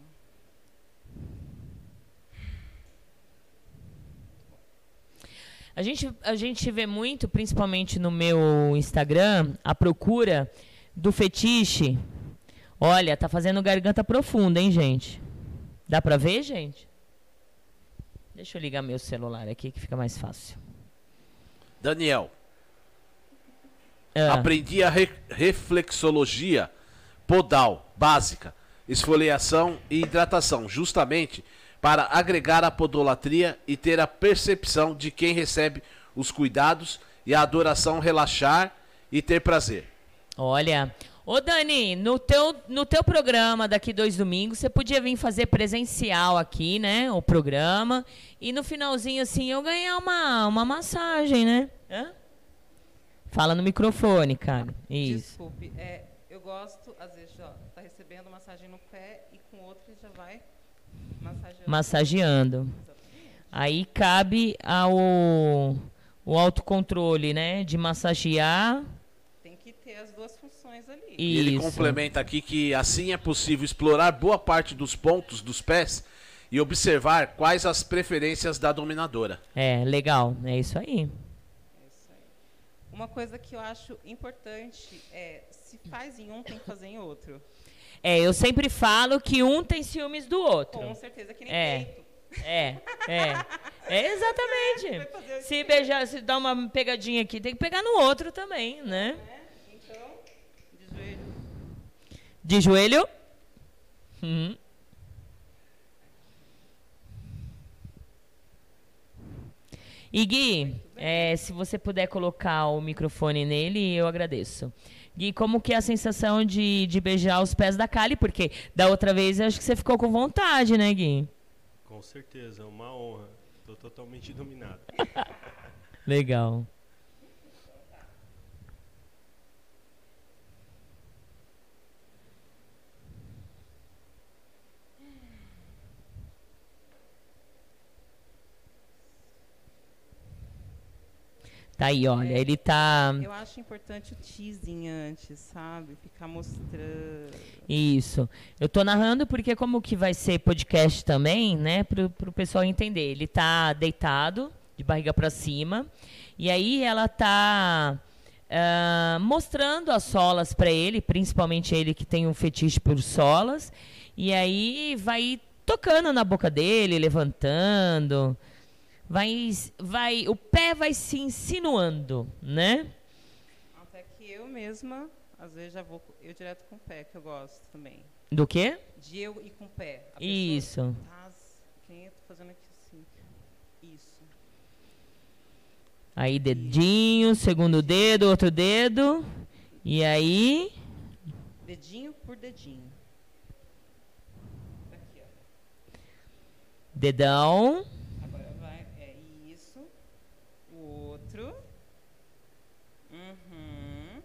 A gente, a gente vê muito, principalmente no meu Instagram, a procura do fetiche. Olha, tá fazendo garganta profunda, hein, gente? Dá pra ver, gente? Deixa eu ligar meu celular aqui que fica mais fácil.
Daniel,
Ah,
aprendi a re- reflexologia podal básica, esfoliação e hidratação, justamente para agregar a podolatria e ter a percepção de quem recebe os cuidados e a adoração relaxar e ter prazer.
Olha, ô Dani, no teu, no teu programa daqui dois domingos, você podia vir fazer presencial aqui, né? O programa. E no finalzinho, assim, eu ganhar uma, uma massagem, né? Hã? Fala no microfone, cara. Isso.
Desculpe, é, eu gosto, às vezes, ó, tá recebendo massagem no pé e com outro ele já vai massageando.
Massageando. Aí cabe ao o autocontrole, né? De massagear.
Tem que ter as duas funções ali.
E ele
Isso.
complementa aqui que assim é possível explorar boa parte dos pontos dos pés e observar quais as preferências da dominadora.
É, legal. É isso aí.
É. Uma coisa que eu acho importante é, se faz em um, tem que fazer em outro.
É, eu sempre falo que um tem ciúmes do outro.
Com certeza que nem
É.
peito.
É, é. É exatamente.
O
Se beijar, se dar uma pegadinha aqui, tem que pegar no outro também, né?
Né? Então, de joelho.
De joelho. Uhum. E Gui, é, se você puder colocar o microfone nele, eu agradeço. Gui, como que é a sensação de, de beijar os pés da Kali? Porque da outra vez eu acho que você ficou com vontade, né, Gui?
Com certeza, é uma honra. Tô totalmente dominado.
Legal. Tá aí, olha, ele tá.
Eu acho importante o teasing antes, sabe? Ficar mostrando.
Isso. Eu tô narrando porque como que vai ser podcast também, né, pro, pro pessoal entender. Ele tá deitado, de barriga para cima, e aí ela tá ah, mostrando as solas para ele, principalmente ele que tem um fetiche por solas, e aí vai tocando na boca dele, levantando, vai, vai, o pé vai se insinuando, né?
Até que eu mesma, às vezes, já vou eu direto com o pé, que eu gosto também.
Do quê?
De eu ir com o pé. A
Isso.
Tá, quem eu tô fazendo aqui assim. Isso.
Aí dedinho, segundo dedo, outro dedo. E aí,
Dedinho por dedinho. Aqui, ó.
dedão.
Agora vai. É isso. O outro. Uhum.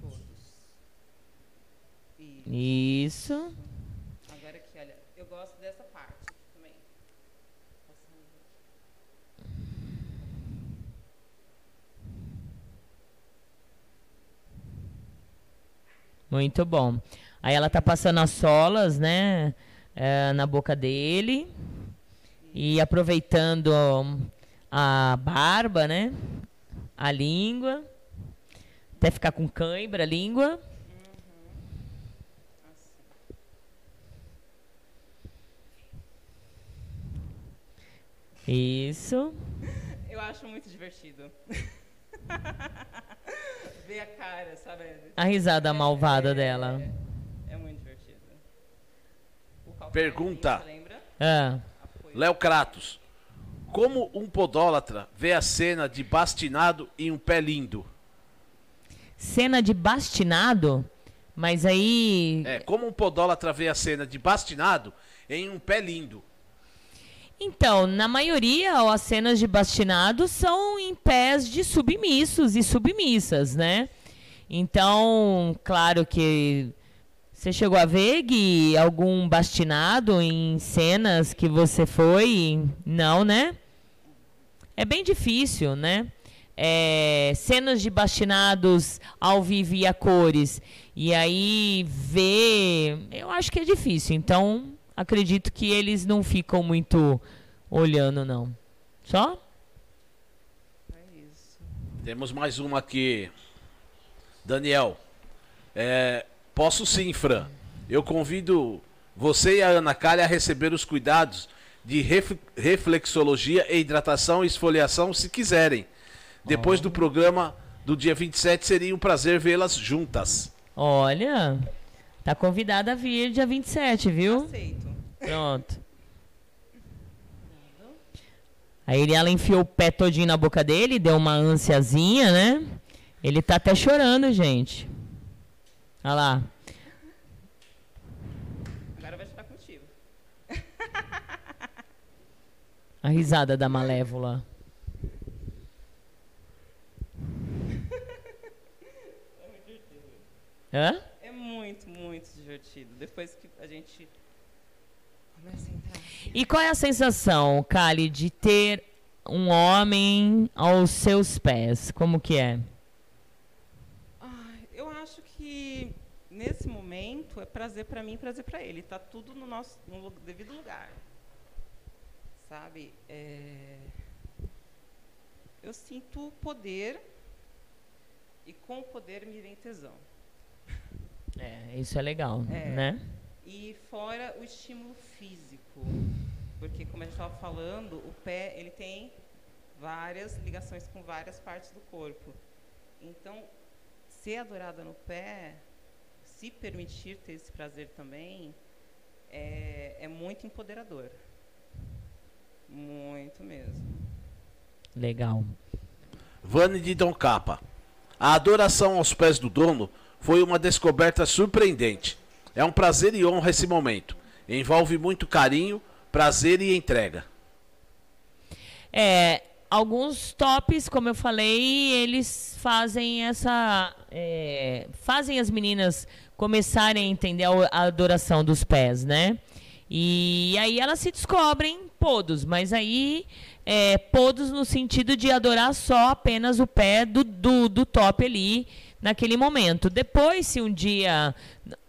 Todos. Isso. Agora aqui, olha. Eu gosto dessa parte também.
Muito bom. Aí ela tá passando as solas, né? é, na boca dele. E aproveitando a barba, né? A língua. Até ficar com cãibra a língua.
Assim.
Isso.
Eu acho muito divertido. Ver a cara, sabe?
A risada malvada
É,
dela.
É muito divertido.
Pergunta.
Ah.
Léo Kratos, como um podólatra vê a cena de bastinado e um pé lindo?
cena de bastinado. Mas aí.
É, como um podólatra vê a cena de bastinado em um pé lindo.
Então, na maioria, as cenas de bastinado são em pés de submissos e submissas, né? Então, claro que você chegou a ver, Gui, algum bastinado em cenas que você foi? Não, né? É bem difícil, né? É, cenas de bastinados ao vivo e a cores. E aí ver, eu acho que é difícil. Então, acredito que eles não ficam muito olhando, não. Só?
Temos mais uma aqui. Daniel. É, posso sim, Fran. Eu convido você e a Ana Calha a receber os cuidados de ref- reflexologia e hidratação e esfoliação se quiserem. Depois do programa do dia 27 seria um prazer vê-las juntas.
Olha, tá convidada a vir dia 27, viu?
Aceito.
Pronto. Aí ela enfiou o pé todinho na boca dele, deu uma ânsiazinha, né? Ele tá até chorando, gente. Olha lá.
Agora vai chorar contigo.
A risada da malévola. Hã?
É muito, muito divertido. Depois que a gente.
E qual é a sensação, Kali, de ter um homem aos seus pés? Como que é?
Ai, eu acho que nesse momento é prazer para mim e prazer para ele. Tá tudo no nosso no devido lugar. Sabe? É, Eu sinto poder e com o poder me vem tesão.
É, isso é legal,
É.
né?
E fora o estímulo físico, porque como a gente estava falando, o pé ele tem várias ligações com várias partes do corpo. Então, ser adorada no pé, se permitir ter esse prazer também, é, é muito empoderador. Muito mesmo.
Legal.
Vane de Dom Capa. A adoração aos pés do dono foi uma descoberta surpreendente. É um prazer e honra esse momento. Envolve muito carinho, prazer e entrega.
É, alguns tops, como eu falei, eles fazem essa. é, fazem as meninas começarem a entender a, adoração dos pés, né? E aí elas se descobrem podos, mas aí é, podos no sentido de adorar só apenas o pé do, do, do top ali naquele momento. Depois, se um dia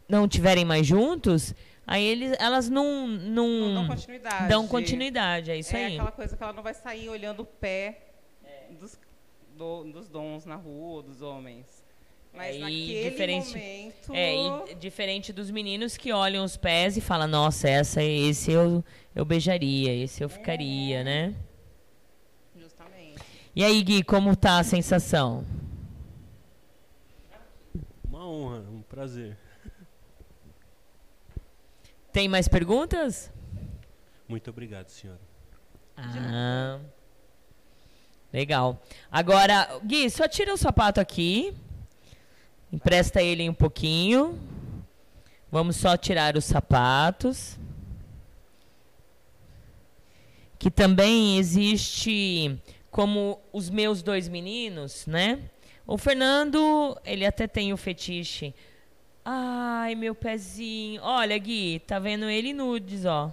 não tiverem mais juntos, aí eles, elas não, não,
Não dão continuidade.
dão continuidade, é isso
é
aí.
aquela coisa que ela não vai sair olhando o pé dos, do- dos dons na rua, dos homens. Mas
É,
naquele
diferente-
momento...
É, e diferente dos meninos que olham os pés e falam, nossa, essa, esse eu, eu beijaria, esse eu ficaria, né?
Justamente.
E aí, Gui, como tá a sensação?
Uma honra, um prazer.
Tem mais perguntas?
Muito obrigado, senhora.
Ah, legal. Agora, Gui, só tira o sapato aqui. Empresta ele um pouquinho. Vamos só tirar os sapatos. Que também existe como os meus dois meninos, né? O Fernando, ele até tem o fetiche. Ai, meu pezinho. Olha, Gui, tá vendo ele nudes, ó.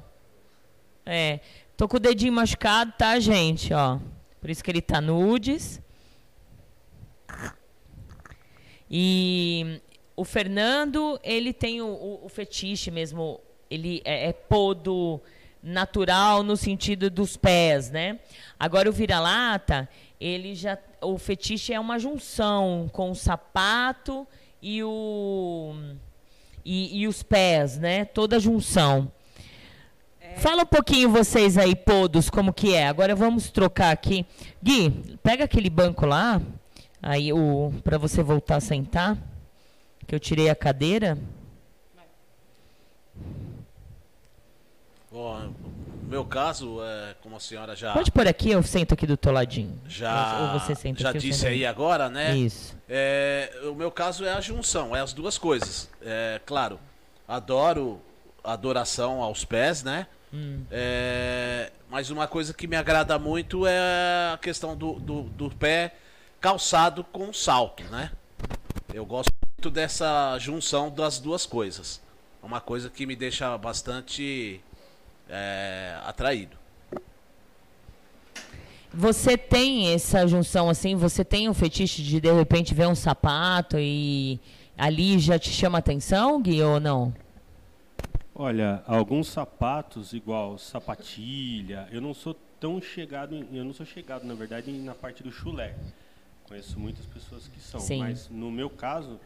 É, tô com o dedinho machucado, tá, gente? Ó, por isso que ele tá nudes. E o Fernando, ele tem o, o- o fetiche mesmo, ele é, é podo natural no sentido dos pés, né? Agora o vira-lata, ele já o fetiche é uma junção com o sapato e o e, e os pés, né? Toda a junção. Fala um pouquinho vocês aí, podos, como que é. Agora vamos trocar aqui. Gui, pega aquele banco lá, aí o para você voltar a sentar, que eu tirei a cadeira.
Ó, meu caso, é, como a senhora já
Pode pôr aqui, eu sento aqui do teu ladinho.
já,
Ou você senta
já
aqui,
disse aí agora, né?
Isso.
É, o meu caso é a junção, é as duas coisas. É, claro, adoro adoração aos pés, né?
Hum.
É, mas uma coisa que me agrada muito é a questão do, do, do pé calçado com salto, né? Eu gosto muito dessa junção das duas coisas. É uma coisa que me deixa bastante é, atraído.
Você tem essa junção assim? Você tem um fetiche de de repente ver um sapato e ali já te chama atenção, Gui, ou não?
Olha, alguns sapatos, igual sapatilha, eu não sou tão chegado, em- eu não sou chegado, na verdade, na parte do chulé. Conheço muitas pessoas que são,
Sim.
mas no meu caso,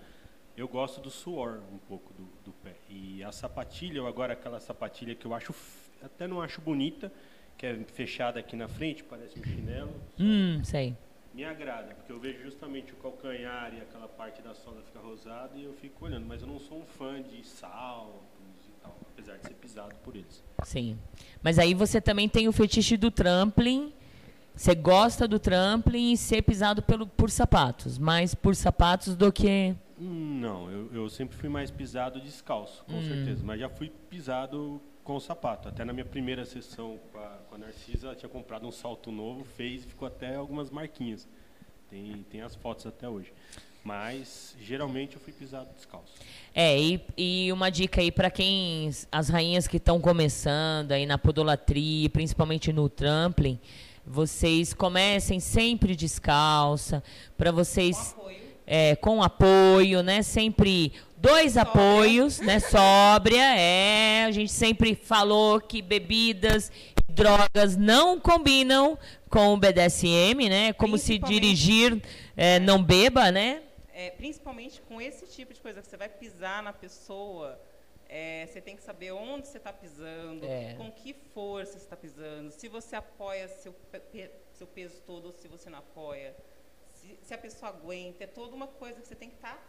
eu gosto do suor um pouco do, do pé. E a sapatilha, eu agora aquela sapatilha que eu acho, até não acho bonita, que é fechada aqui na frente, parece um chinelo,
Hum, sei.
me agrada, porque eu vejo justamente o calcanhar e aquela parte da sola fica rosada e eu fico olhando, mas eu não sou um fã de saltos e tal, apesar de ser pisado por eles.
Sim. Mas aí você também tem o fetiche do trampling. Você gosta do trampling e ser pisado pelo, por sapatos, mais por sapatos do que.
Não, eu, eu sempre fui mais pisado descalço, com
Hum.
certeza, mas já fui pisado com sapato. Até na minha primeira sessão com a, com a Narcisa, ela tinha comprado um salto novo, fez e ficou até algumas marquinhas. Tem, tem as fotos até hoje. Mas geralmente eu fui pisado descalço.
É, e, e uma dica aí para quem. As rainhas que estão começando aí na podolatria, principalmente no trampling, vocês comecem sempre descalça, para vocês. É, com apoio, né? Sempre dois apoios, né? Sóbria, é. A gente sempre falou que bebidas e drogas não combinam com o BDSM, né? Como se dirigir é, não beba, né?
É, principalmente com esse tipo de coisa que você vai pisar na pessoa, é, você tem que saber onde você está pisando,
É.
com que força você está pisando, se você apoia seu, pe- seu peso todo ou se você não apoia, se, se a pessoa aguenta, é toda uma coisa que você tem que estar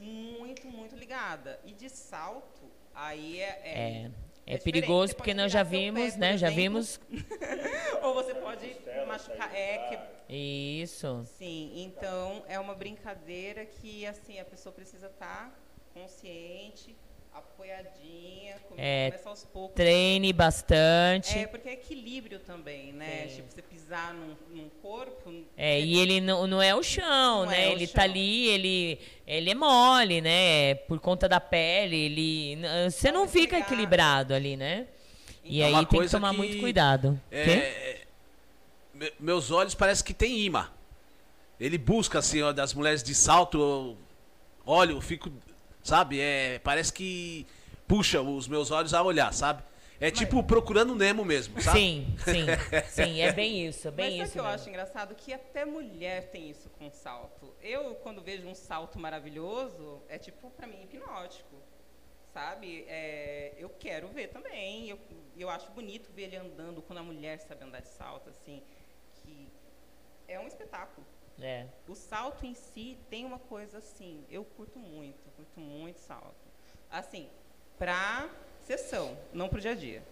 muito, muito ligada. E de salto, aí é.
É, é,
diferente.
perigoso porque nós já
virar seu
vimos,
pé,
né? Já
exemplo,
vimos.
ou você pode machucar. É, que,
Isso.
Sim, então é uma brincadeira que assim a pessoa precisa estar consciente, apoiadinha, come-
É,
começa aos poucos.
treine bastante.
É, porque é equilíbrio também, né?
Sim.
Tipo, você pisar num, num corpo.
É, e ele não, não é o chão,
Não
né?
é o
ele tá
chão.
ali, ele, ele é mole, né? Por conta da pele, ele. Você não fica equilibrado ali, né? E
É
aí tem que tomar
que
muito cuidado.
É,
Quê?
é, me- meus olhos parece que tem imã. Ele busca assim, ó, das mulheres de salto, eu olho, eu fico, sabe? É, parece que puxa os meus olhos a olhar, sabe? É tipo procurando Nemo mesmo, sabe?
Sim, sim, sim, é bem isso, é
Mas
bem
o
isso.
que eu
mesmo.
acho engraçado? Que até mulher tem isso com salto. Eu, quando vejo um salto maravilhoso, é tipo, pra mim, hipnótico. Sabe? É, eu quero ver também. Eu, eu acho bonito ver ele andando quando a mulher sabe andar de salto, assim. Que é um espetáculo.
É.
O salto em si tem uma coisa assim, eu curto muito, curto muito salto. Assim, pra sessão, não pro dia a dia.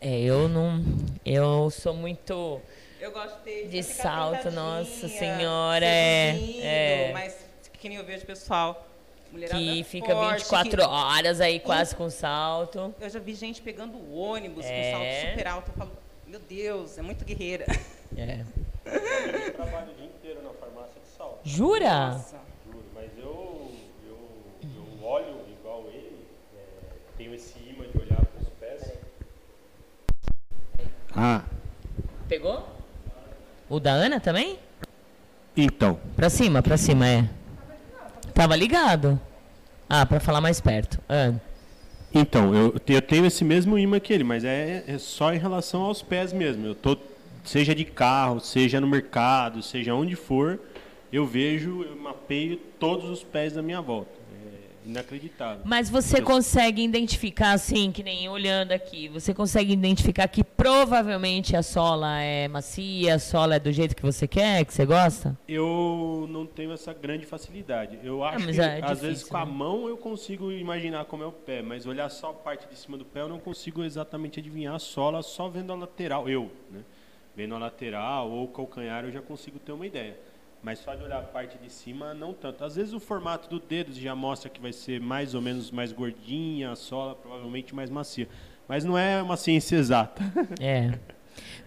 É, eu não. Eu sou muito.
Eu gosto de ter
De
ficar
salto, nossa senhora, é-
seduzindo,
é.
Mas que nem eu vejo pessoal, mulherada
Que fica
forte,
24
que-
horas aí quase com salto.
Eu já vi gente pegando o ônibus
É.
com salto super alto. Eu falo, meu Deus, é muito guerreira.
É. Jura?
Nossa.
Juro, mas eu, eu, eu olho igual ele, é, tenho esse imã de olhar para os pés. Ah,
Pegou? O da Ana também?
então,
Pra cima, pra cima, é. Tava ligado. Ah, pra falar mais perto. Ah,
então eu, eu tenho esse mesmo imã que ele, mas é, é só em relação aos pés mesmo. Eu tô, seja de carro, seja no mercado, seja onde for, eu vejo, eu mapeio todos os pés da minha volta. É, inacreditável.
Mas você
Eu-
consegue identificar, assim, que nem olhando aqui, você consegue identificar que provavelmente a sola é macia, a sola é do jeito que você quer, que você gosta?
Eu não tenho essa grande facilidade. Eu acho
mas
que
é
às vezes
difícil,
com a
né?
mão eu consigo imaginar como é o pé, mas olhar só a parte de cima do pé eu não consigo exatamente adivinhar a sola só vendo a lateral. Eu, né? Vendo a lateral ou o calcanhar eu já consigo ter uma ideia. Mas só de olhar a parte de cima, não tanto. Às vezes o formato do dedo já mostra que vai ser mais ou menos mais gordinha, a sola provavelmente mais macia. Mas não é uma ciência exata.
É.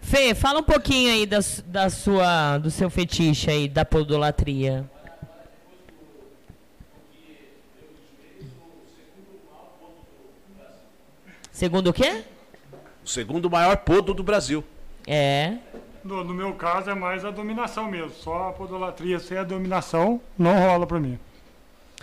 Fê, fala um pouquinho aí da, da sua, do seu fetiche aí, da podolatria. Segundo o quê?
O segundo maior podo do Brasil.
É.
No, no meu caso é mais a dominação mesmo. Só a podolatria sem a dominação não rola pra mim.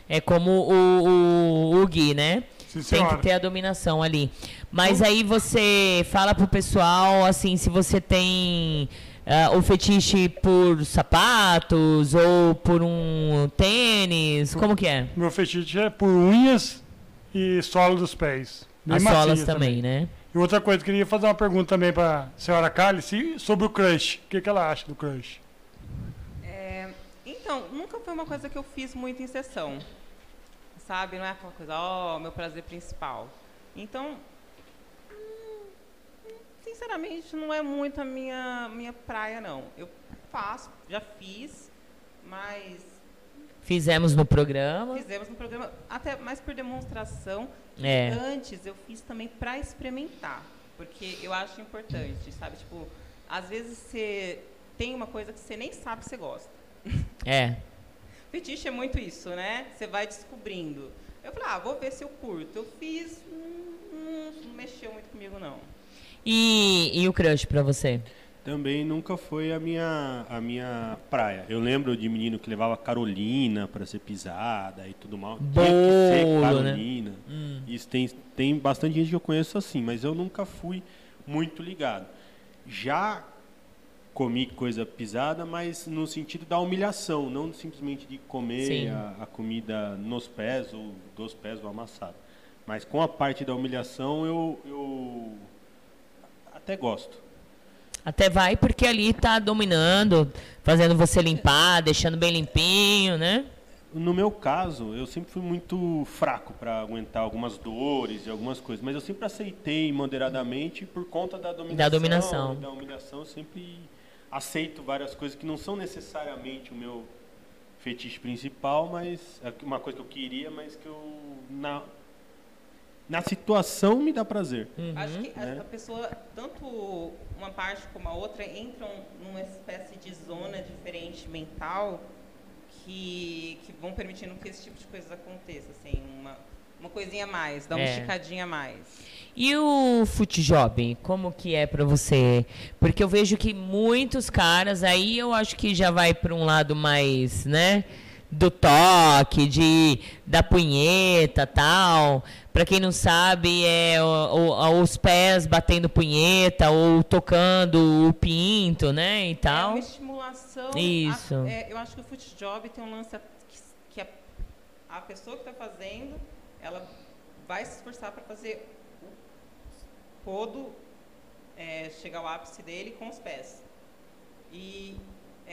É como o, o, o Gui, né?
Sim,
Tem que ter a dominação ali. Mas aí você fala pro pessoal, assim, se você tem ah, o fetiche por sapatos ou por um tênis, como que é?
Meu fetiche é por unhas e sola dos pés. Bem
As solas também, né?
E outra coisa, queria fazer uma pergunta também pra senhora Cálice sobre o crush. O que, que ela acha do crush?
É, então, nunca foi uma coisa que eu fiz muito em sessão. Sabe? Não é aquela coisa, ó, meu prazer principal. Então, hum, sinceramente, não é muito a minha, minha praia, não. Eu faço, já fiz, mas
Fizemos no programa.
fizemos no programa, até mais por demonstração.
É.
Antes, eu fiz também para experimentar, porque eu acho importante, sabe? Tipo, às vezes você tem uma coisa que você nem sabe que você gosta.
É.
Fetiche é muito isso, né? Você vai descobrindo. Eu falei, ah, vou ver se eu curto. Eu fiz, hum, não mexeu muito comigo, não.
E, e o crush pra você?
Também nunca foi a minha, a minha praia. Eu lembro de menino que levava Carolina para ser pisada e tudo mal. Tinha que ser
Bolo, né?
Carolina.
Hum.
Isso tem, tem bastante gente que eu conheço assim, mas eu nunca fui muito ligado. Já comi coisa pisada, mas no sentido da humilhação, não simplesmente de comer a, a comida nos pés ou dos pés ou amassado. Mas com a parte da humilhação eu, eu até gosto.
Até vai porque ali tá dominando, fazendo você limpar, deixando bem limpinho, né?
No meu caso, eu sempre fui muito fraco para aguentar algumas dores e algumas coisas, mas eu sempre aceitei moderadamente por conta da dominação.
Da dominação.
Da humilhação, eu sempre aceito várias coisas que não são necessariamente o meu fetiche principal, mas é uma coisa que eu queria, mas que eu na na situação me dá prazer.
Acho que a-
né?
a pessoa, tanto uma parte como a outra, entram numa espécie de zona diferente mental que, que vão permitindo que esse tipo de coisa aconteça, assim, uma, uma coisinha a mais, dar uma
É.
esticadinha a mais.
E o footjob, como que é pra você? Porque eu vejo que muitos caras aí eu acho que já vai pra um lado mais, né, do toque, de da punheta, tal. Pra quem não sabe, é o- o- os pés batendo punheta ou tocando o pinto, né, e
É
tal.
uma estimulação.
Isso.
a- é, eu acho que o foot job tem um lance que, que a, a pessoa que está fazendo, ela vai se esforçar para fazer o podo é, chegar ao ápice dele com os pés. E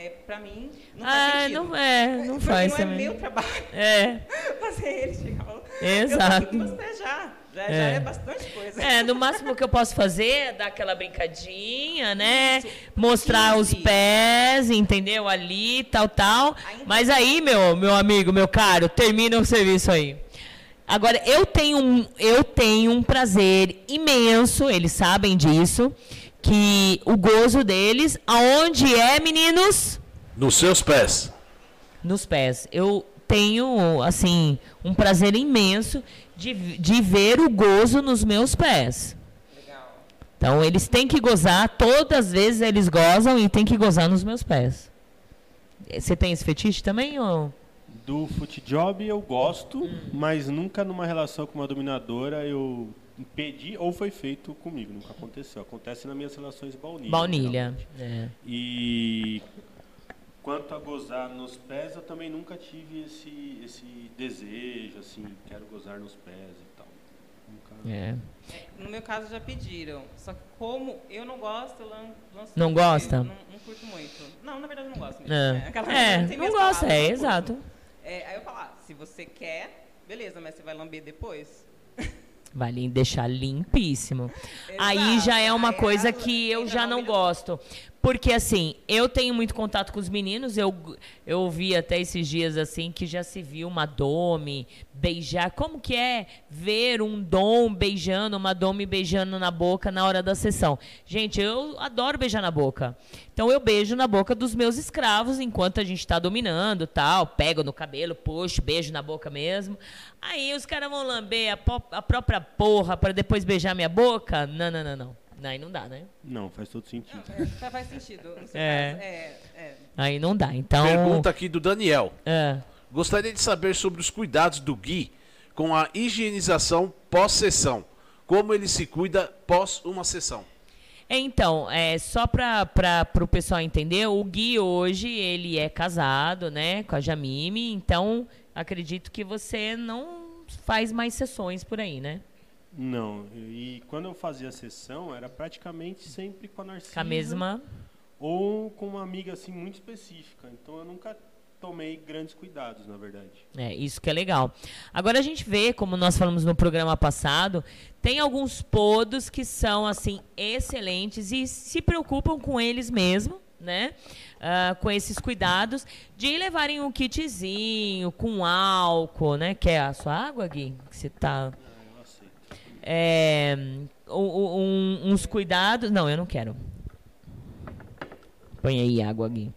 é, para mim não
Ah,
faz sentido.
não é, não faz
não
também.
é meu trabalho
É.
fazer ele chegar.
Exato.
Eu já. Já já
É.
é bastante coisa.
É, no máximo que eu posso fazer é dar aquela brincadinha, né? Mostrar os pés, entendeu? Ali, tal, tal. Mas aí, meu, meu amigo, meu caro, termina o serviço aí. Agora, eu tenho um, eu tenho um prazer imenso, eles sabem disso, que o gozo deles, aonde é, meninos?
Nos seus pés.
nos pés. Eu tenho, assim, um prazer imenso de, de ver o gozo nos meus pés. Então, eles têm que gozar, todas as vezes eles gozam e tem que gozar nos meus pés. Você tem esse fetiche também? Ou?
Do foot job eu gosto,
Hum.
mas nunca numa relação com uma dominadora eu pedi ou foi feito comigo. Nunca aconteceu. Acontece nas minhas relações baunilha.
Baunilha. É.
E Quanto a gozar nos pés, eu também nunca tive esse, esse desejo, assim, quero gozar nos pés e tal. Nunca...
É.
No meu caso já pediram. Só que como eu não gosto, lanço.
Não gosta?
Não, não curto muito. Não, na verdade eu não gosto mesmo.
É?
Aquela-
É,
sem
não gosta,
palavras,
é,
não curto.
exato.
É, aí eu falo, ah, se você quer, beleza, mas você vai lamber depois?
Vai deixar limpíssimo. Aí já é uma coisa que eu já não gosto. Porque, assim, eu tenho muito contato com os meninos. Eu, eu vi até esses dias, assim, que já se viu uma Dome beijar. Como que é ver um Dom beijando, uma Dome beijando na boca na hora da sessão? Gente, eu adoro beijar na boca. Então, eu beijo na boca dos meus escravos enquanto a gente está dominando tal. Pego no cabelo, puxo, beijo na boca mesmo. Aí os caras vão lamber a, a própria porra para depois beijar minha boca? Não, não, não, não. Aí não dá, né?
Não, faz todo sentido.
É, faz sentido.
É.
caso. É, é.
Aí não dá. Então.
Pergunta aqui do Daniel.
É.
Gostaria de saber sobre os cuidados do Gui com a higienização pós-sessão. Como ele se cuida pós uma sessão.
Então, é, só para o pessoal entender, o Gui hoje, ele é casado, né, com a Jamime, então acredito que você não faz mais sessões por aí, né?
Não, e quando eu fazia a sessão, era praticamente sempre com a Narcisa.
Com a mesma...
Ou com uma amiga, assim, muito específica. Então eu nunca tomei grandes cuidados, na verdade.
É, isso que é legal. Agora a gente vê, como nós falamos no programa passado, tem alguns podos que são, assim, excelentes e se preocupam com eles mesmo, né? Ah, com esses cuidados de levarem um kitzinho com álcool, né? Quer a sua água, Gui? Que você tá... É, o- o- um- uns cuidados... Não, eu não quero. Põe aí água, Gui.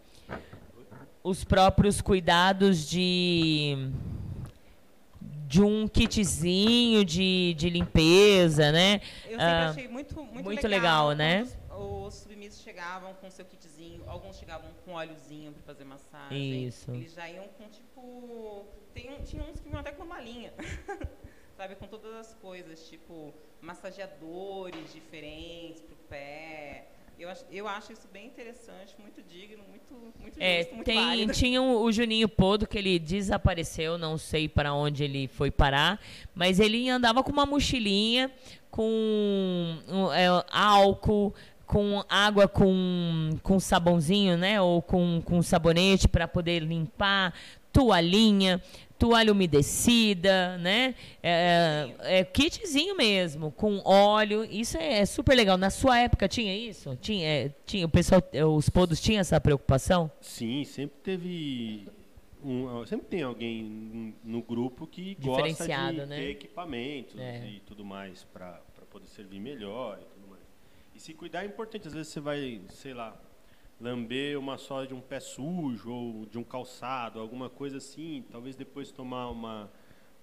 Os próprios cuidados de de um kitzinho de, de limpeza, né?
Eu sempre
Ah,
achei muito, muito,
muito legal, né?
quando Os, os submissos chegavam com seu kitzinho, alguns chegavam com óleozinho para fazer massagem.
Isso.
Eles já iam com tipo. Tem, um- tinha uns que vinham até com uma malinha. Sabe, com todas as coisas, tipo, massageadores diferentes pro pé. Eu acho, eu acho isso bem interessante, muito digno, muito, muito
É,
justo, muito
tem,
válido.
tinha o, o Juninho Podo que ele desapareceu, não sei para onde ele foi parar, mas ele andava com uma mochilinha com um, é, álcool, com água com, com sabãozinho, né? Ou com, com sabonete para poder limpar, toalhinha, toalha umedecida, né? É, é kitzinho mesmo, com óleo. Isso é, é super legal. Na sua época tinha isso? Tinha, é, tinha o pessoal, é, os podos tinham essa preocupação?
Sim, sempre teve. Um, sempre tem alguém no grupo que gosta de
né?
ter equipamentos
É.
e tudo mais para poder servir melhor e tudo mais. E se cuidar é importante. Às vezes você vai, sei lá, lamber uma sola de um pé sujo ou de um calçado, alguma coisa assim. Talvez depois tomar uma,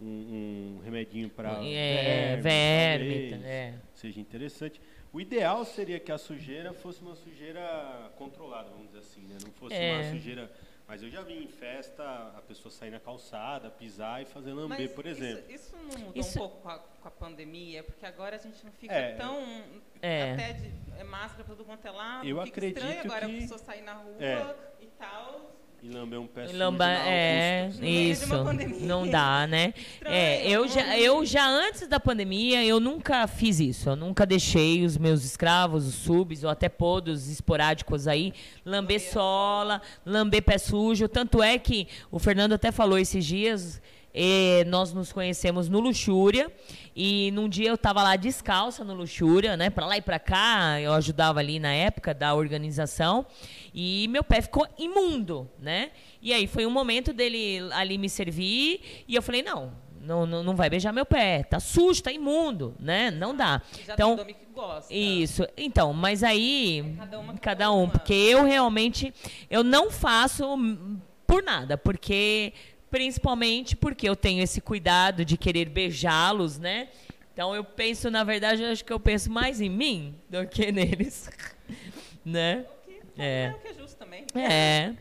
um, um remedinho para
É, verme,
talvez,
é.
seja interessante. O ideal seria que a sujeira fosse uma sujeira controlada, vamos dizer assim, né? Não fosse
É.
uma sujeira. Mas eu já vi em festa a pessoa sair na calçada, pisar e fazer lamber,
Mas
por
isso-
exemplo.
Isso, não mudou
Isso-
um pouco com a, com a pandemia, porque agora a gente não fica
É.
tão.
É.
Até de é máscara para tudo quanto é lado.
Eu
fica estranho
acredito
agora
que-
a pessoa sair na rua
É.
e tal.
E lamber um pé
E
sujo
Lamba, é, isso. Não dá, né?
Estranho,
É, eu já,
não-
eu já antes da pandemia, eu nunca fiz isso. Eu nunca deixei os meus escravos, os subs, ou até podos esporádicos aí, lamber sola, lamber pé sujo. Tanto é que o Fernando até falou esses dias, eh, nós nos conhecemos no Luxúria, e num dia eu tava lá descalça no Luxúria, né? Pra lá e pra cá, eu ajudava ali na época da organização, e meu pé ficou imundo, né? E aí foi um momento dele ali me servir, e eu falei, não, não, não, não vai beijar meu pé, tá sujo, tá imundo, né? Não dá.
Já
Então,
tem que gosta.
isso. Então, mas aí
cada uma
cada um, porque eu realmente eu não faço por nada, porque principalmente porque eu tenho esse cuidado de querer beijá-los, né? Então eu penso, na verdade, eu acho que eu penso mais em mim do que neles, né?
É
É.
o que é justo também.
É.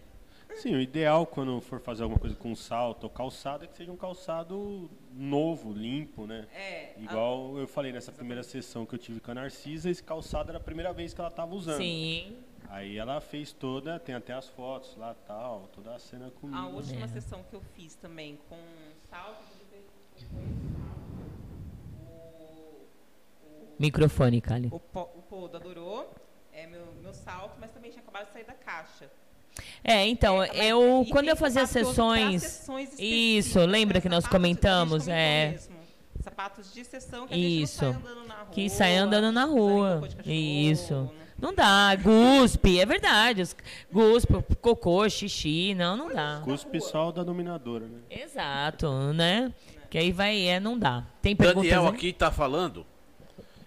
Sim, o ideal quando for fazer alguma coisa com salto ou calçado é que seja um calçado novo, limpo, né?
É,
Igual eu falei nessa primeira sessão que eu tive com a Narcisa, esse calçado era a primeira vez que ela estava usando.
Sim.
Aí ela fez toda, tem até as fotos lá tal, toda a cena comigo.
A última
É.
sessão que eu fiz também com salto
Microfone, Kali.
o, o Podo adorou é meu, meu salto, mas também tinha acabado de sair da caixa.
É, então,
É,
eu quando eu fazia sessões.
sessões
Isso, lembra
né?
que nós comentamos?
comentou
É.
mesmo. Sapatos de sessão que a gente
Isso.
não sai andando na rua.
Que sai andando na rua.
cachorro,
Isso.
não-
Não dá. Guspe, é verdade. Guspe, cocô, xixi. Não, não dá.
Cuspe só o da dominadora, né?
Exato, né? Que aí vai, é, não dá. Tem perguntas
Daniel aqui tá falando.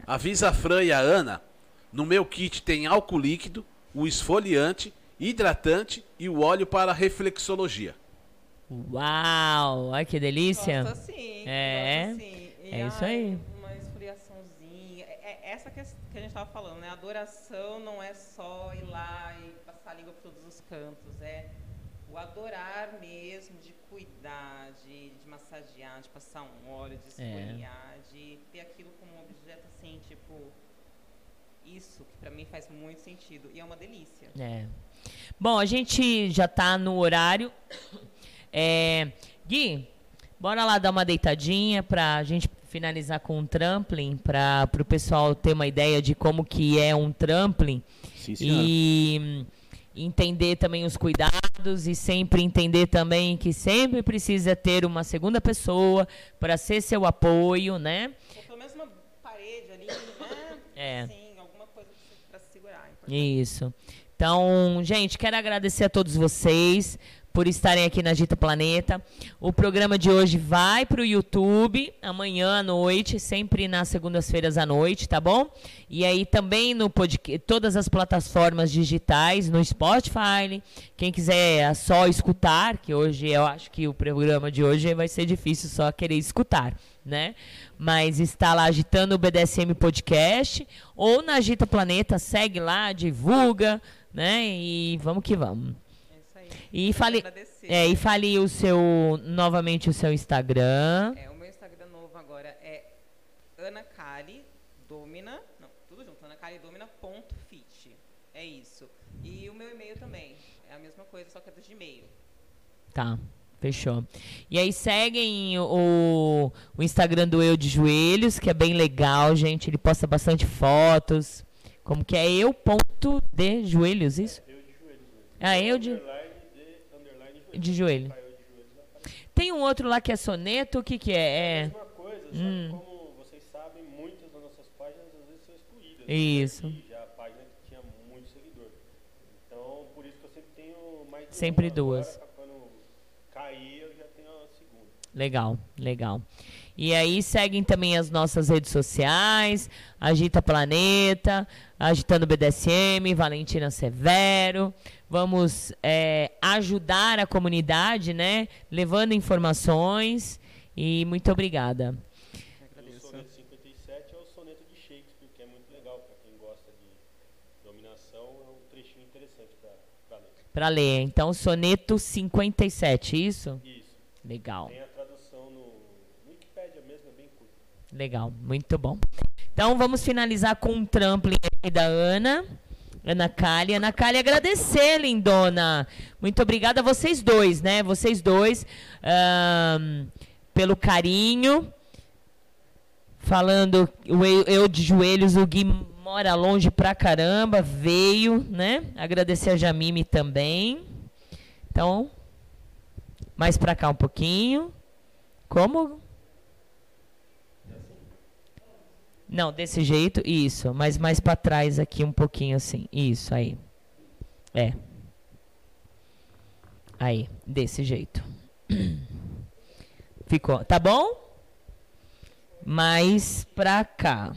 Avisa a Fran e a Ana. No meu kit tem álcool líquido, o esfoliante, hidratante e o óleo para reflexologia.
Uau, olha que delícia.
Gosto assim.
É.
gosto. E,
É isso
ai,
aí.
Uma esfoliaçãozinha. É, é essa que, a que a gente tava falando, né? Adoração não é só ir lá e passar a língua por todos os cantos. É o adorar mesmo, de cuidar, de, de massagear, de passar um óleo, de
É.
esfoliar, de ter aquilo como um objeto assim, tipo. Isso que pra mim faz muito sentido. E é uma delícia.
É. Bom, a gente já tá no horário. É, Gui, bora lá dar uma deitadinha pra gente finalizar com um trampling, para o pessoal ter uma ideia de como que é um trampling.
Sim, senhora.
e entender também os cuidados e sempre entender também que sempre precisa ter uma segunda pessoa para ser seu apoio, né?
Ou pelo menos uma parede ali, né?
É.
Assim, alguma coisa pra se segurar. é.
Isso. Então, gente, quero agradecer a todos vocês por estarem aqui na Gita Planeta. O programa de hoje vai para o YouTube amanhã à noite, sempre nas segundas-feiras à noite, tá bom? E aí também no podcast, todas as plataformas digitais, no Spotify. Quem quiser é só escutar, que hoje eu acho que o programa de hoje vai ser difícil só querer escutar, né? Mas está lá agitando o BDSM Podcast ou na Agita Planeta, segue lá, divulga, né? E vamos que vamos.
É.
E fale,
agradecer.
é, e fale o seu novamente o seu Instagram.
É, o meu Instagram novo agora é Ana Domina. Não, tudo junto, Ana Kali Domina ponto fit. É isso. E o meu e-mail também. É a mesma coisa, só que é do Gmail.
Tá, fechou. E aí seguem o, o Instagram do Eu de Joelhos, que é bem legal, gente. Ele posta bastante fotos. Como que é eu ponto de joelhos, isso? Ah, eu de, de joelho. Tem um outro lá que é soneto, o que que é? É
mesma coisa, só
Hum.
que como vocês sabem, muitas das nossas páginas às vezes são excluídas.
Isso.
E já a página que tinha muito seguidor. Então, por isso que eu sempre tenho mais
Sempre duas.
Agora, pra quando cair, eu já tenho a segunda.
Legal, legal. E aí seguem também as nossas redes sociais, Agita Planeta, Agitando BDSM, Valentina Severo. Vamos é, ajudar a comunidade, né? Levando informações. E muito obrigada.
O soneto 57 é o soneto de Shakespeare, que é muito legal para quem gosta de dominação, é um trechinho interessante para ler.
Para ler. Então, soneto 57, isso?
Isso.
Legal.
Tem a tradução no, no Wikipedia mesmo, é bem curto.
Legal, muito bom. Então vamos finalizar com um trampling aqui da Ana. Ana Kali. Ana Kali, agradecer, lindona. Muito obrigada a vocês dois, né? Vocês dois, ahn, pelo carinho. Falando, eu de joelhos, o Gui mora longe pra caramba, veio, né? Agradecer a Jamime também. Então, mais pra cá um pouquinho. Como? Não, desse jeito, isso. Mas mais pra trás aqui um pouquinho assim. Isso, aí. É. Aí, desse jeito. Ficou. Tá bom? Mais pra cá.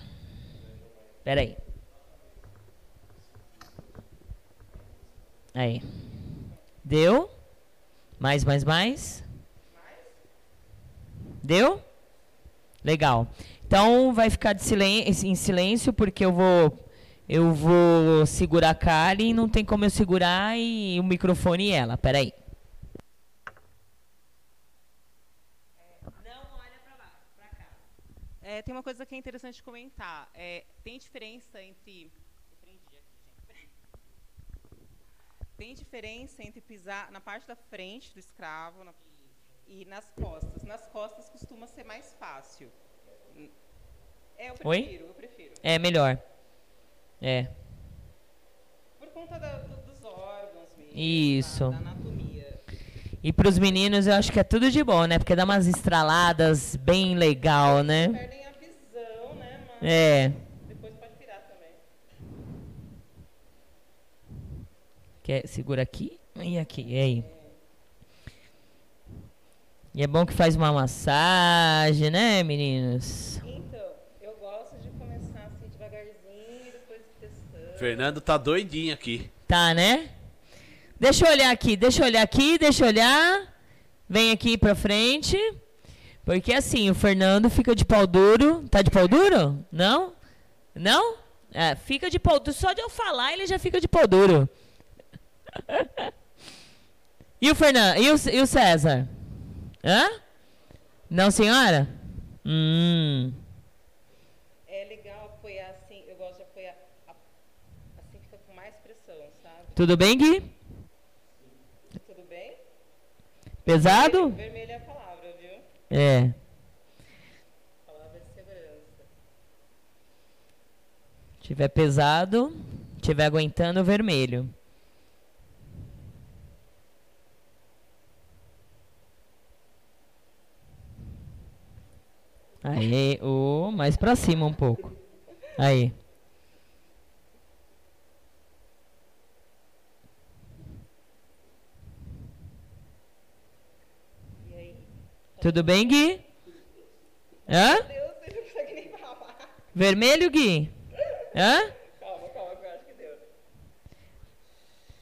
Pera aí. Aí. Deu? Mais, mais, mais? Deu? Legal. Então vai ficar silêncio, em silêncio porque eu vou eu vou segurar a Kali e não tem como eu segurar e o microfone e ela. Peraí.
É, tem uma coisa que é interessante comentar. É, tem diferença entre. Tem diferença entre pisar na parte da frente do escravo na- e nas costas. Nas costas costuma ser mais fácil. É, eu
Oi?
prefiro, eu prefiro.
É melhor. É.
Por conta da- do- dos órgãos mesmo,
Isso.
da, da anatomia.
E pros meninos eu acho que é tudo de bom, né? Porque dá umas estraladas bem legal, né?
Perdem a visão, né? Mas
É.
depois pode virar também.
Quer, segura aqui e aqui. E aí? E é bom que faz uma massagem, né, meninos?
Então, eu gosto de começar assim devagarzinho e depois testando.
Fernando tá doidinho aqui.
Tá, né? Deixa eu olhar aqui, deixa eu olhar aqui, deixa eu olhar. Vem aqui pra frente. Porque assim, o Fernando fica de pau duro. Tá de pau duro? Não? Não? É, fica de pau duro. Só de eu falar, ele já fica de pau duro. e o Fernando? E o, e o César? Hã? Não, senhora? Hum.
É legal apoiar assim, eu gosto de apoiar assim fica com mais pressão, sabe?
Tudo bem, Gui?
Tudo bem?
Pesado?
Vermelho é a palavra, viu?
É.
Palavra de segurança.
Tiver pesado, tiver aguentando vermelho. Aí, o mais pra cima um pouco. Aí.
E aí?
Tudo bem, Gui? Hã? Vermelho, Gui? Hã?
Calma, calma, eu acho que deu.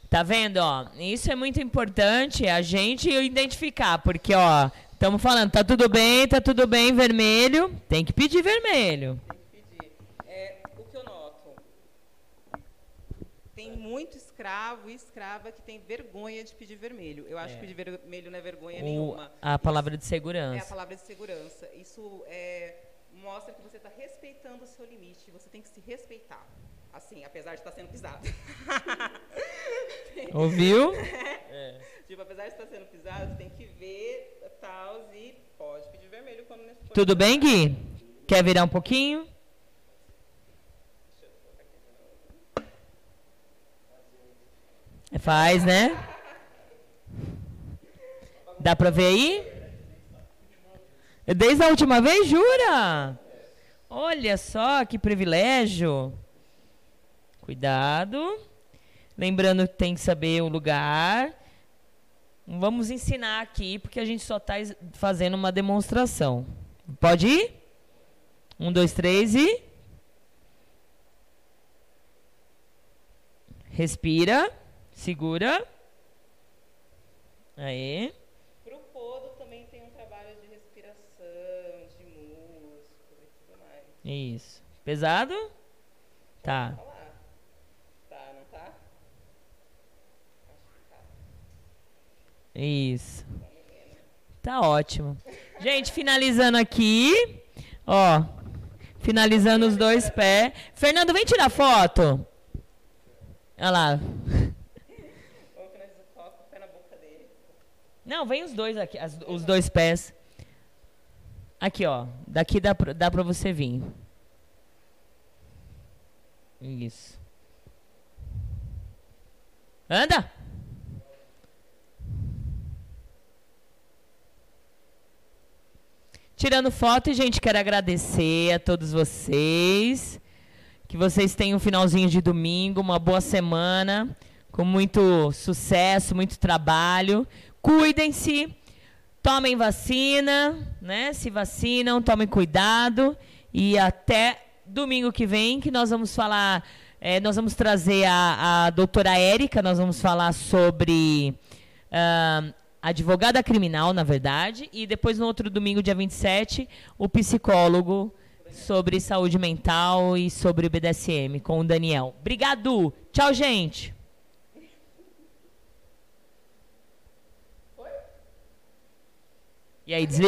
Tá vendo, ó? Isso é muito importante a gente identificar, porque, ó, estamos falando, tá tudo bem, tá tudo bem, vermelho, tem que pedir vermelho.
Tem que pedir. É, o que eu noto? Tem muito escravo e escrava que tem vergonha de pedir vermelho. Eu acho que pedir vermelho não é vergonha
O,
nenhuma.
a palavra de
É a
segurança.
palavra de segurança. Isso é, mostra que você está respeitando o seu limite. Você tem que se respeitar. Assim, apesar de estar sendo pisado.
Ouviu?
Tipo, apesar de estar sendo pisado, você tem que ver tal e pode pedir vermelho quando
Tudo bem, Gui? Quer virar um pouquinho? Faz, né? Dá pra ver aí? Desde a última vez, jura? Olha só que privilégio. Cuidado. Lembrando que tem que saber o lugar. Vamos ensinar aqui, porque a gente só está fazendo uma demonstração. Pode ir? Um, dois, três e. Respira. Segura. Aí.
Pro podo também tem um trabalho de respiração, de músculo e tudo mais.
Isso. Pesado? Tá.
Olha lá. Tá, não tá? Acho que tá.
Isso. Tá ótimo. Gente, finalizando aqui. Ó. Finalizando os dois pés. Fernando, vem tirar foto. Olha lá.
Vamos finalizar só com o pé na boca dele.
Não, vem os dois aqui, as- os dois pés. Aqui, ó. Daqui dá pra, dá pra você vir. Isso. Anda! Tirando foto, gente, quero agradecer a todos vocês. Que vocês tenham um finalzinho de domingo, uma boa semana, com muito sucesso, muito trabalho. Cuidem-se, tomem vacina, né? Se vacinam, tomem cuidado. E até domingo que vem, que nós vamos falar. eh, nós vamos trazer a, a doutora Érica, nós vamos falar sobre. ah, advogada criminal, na verdade, e depois no outro domingo, dia 27, o psicólogo sobre saúde mental e sobre o BDSM com o Daniel. Obrigado. Tchau, gente. E aí, desliga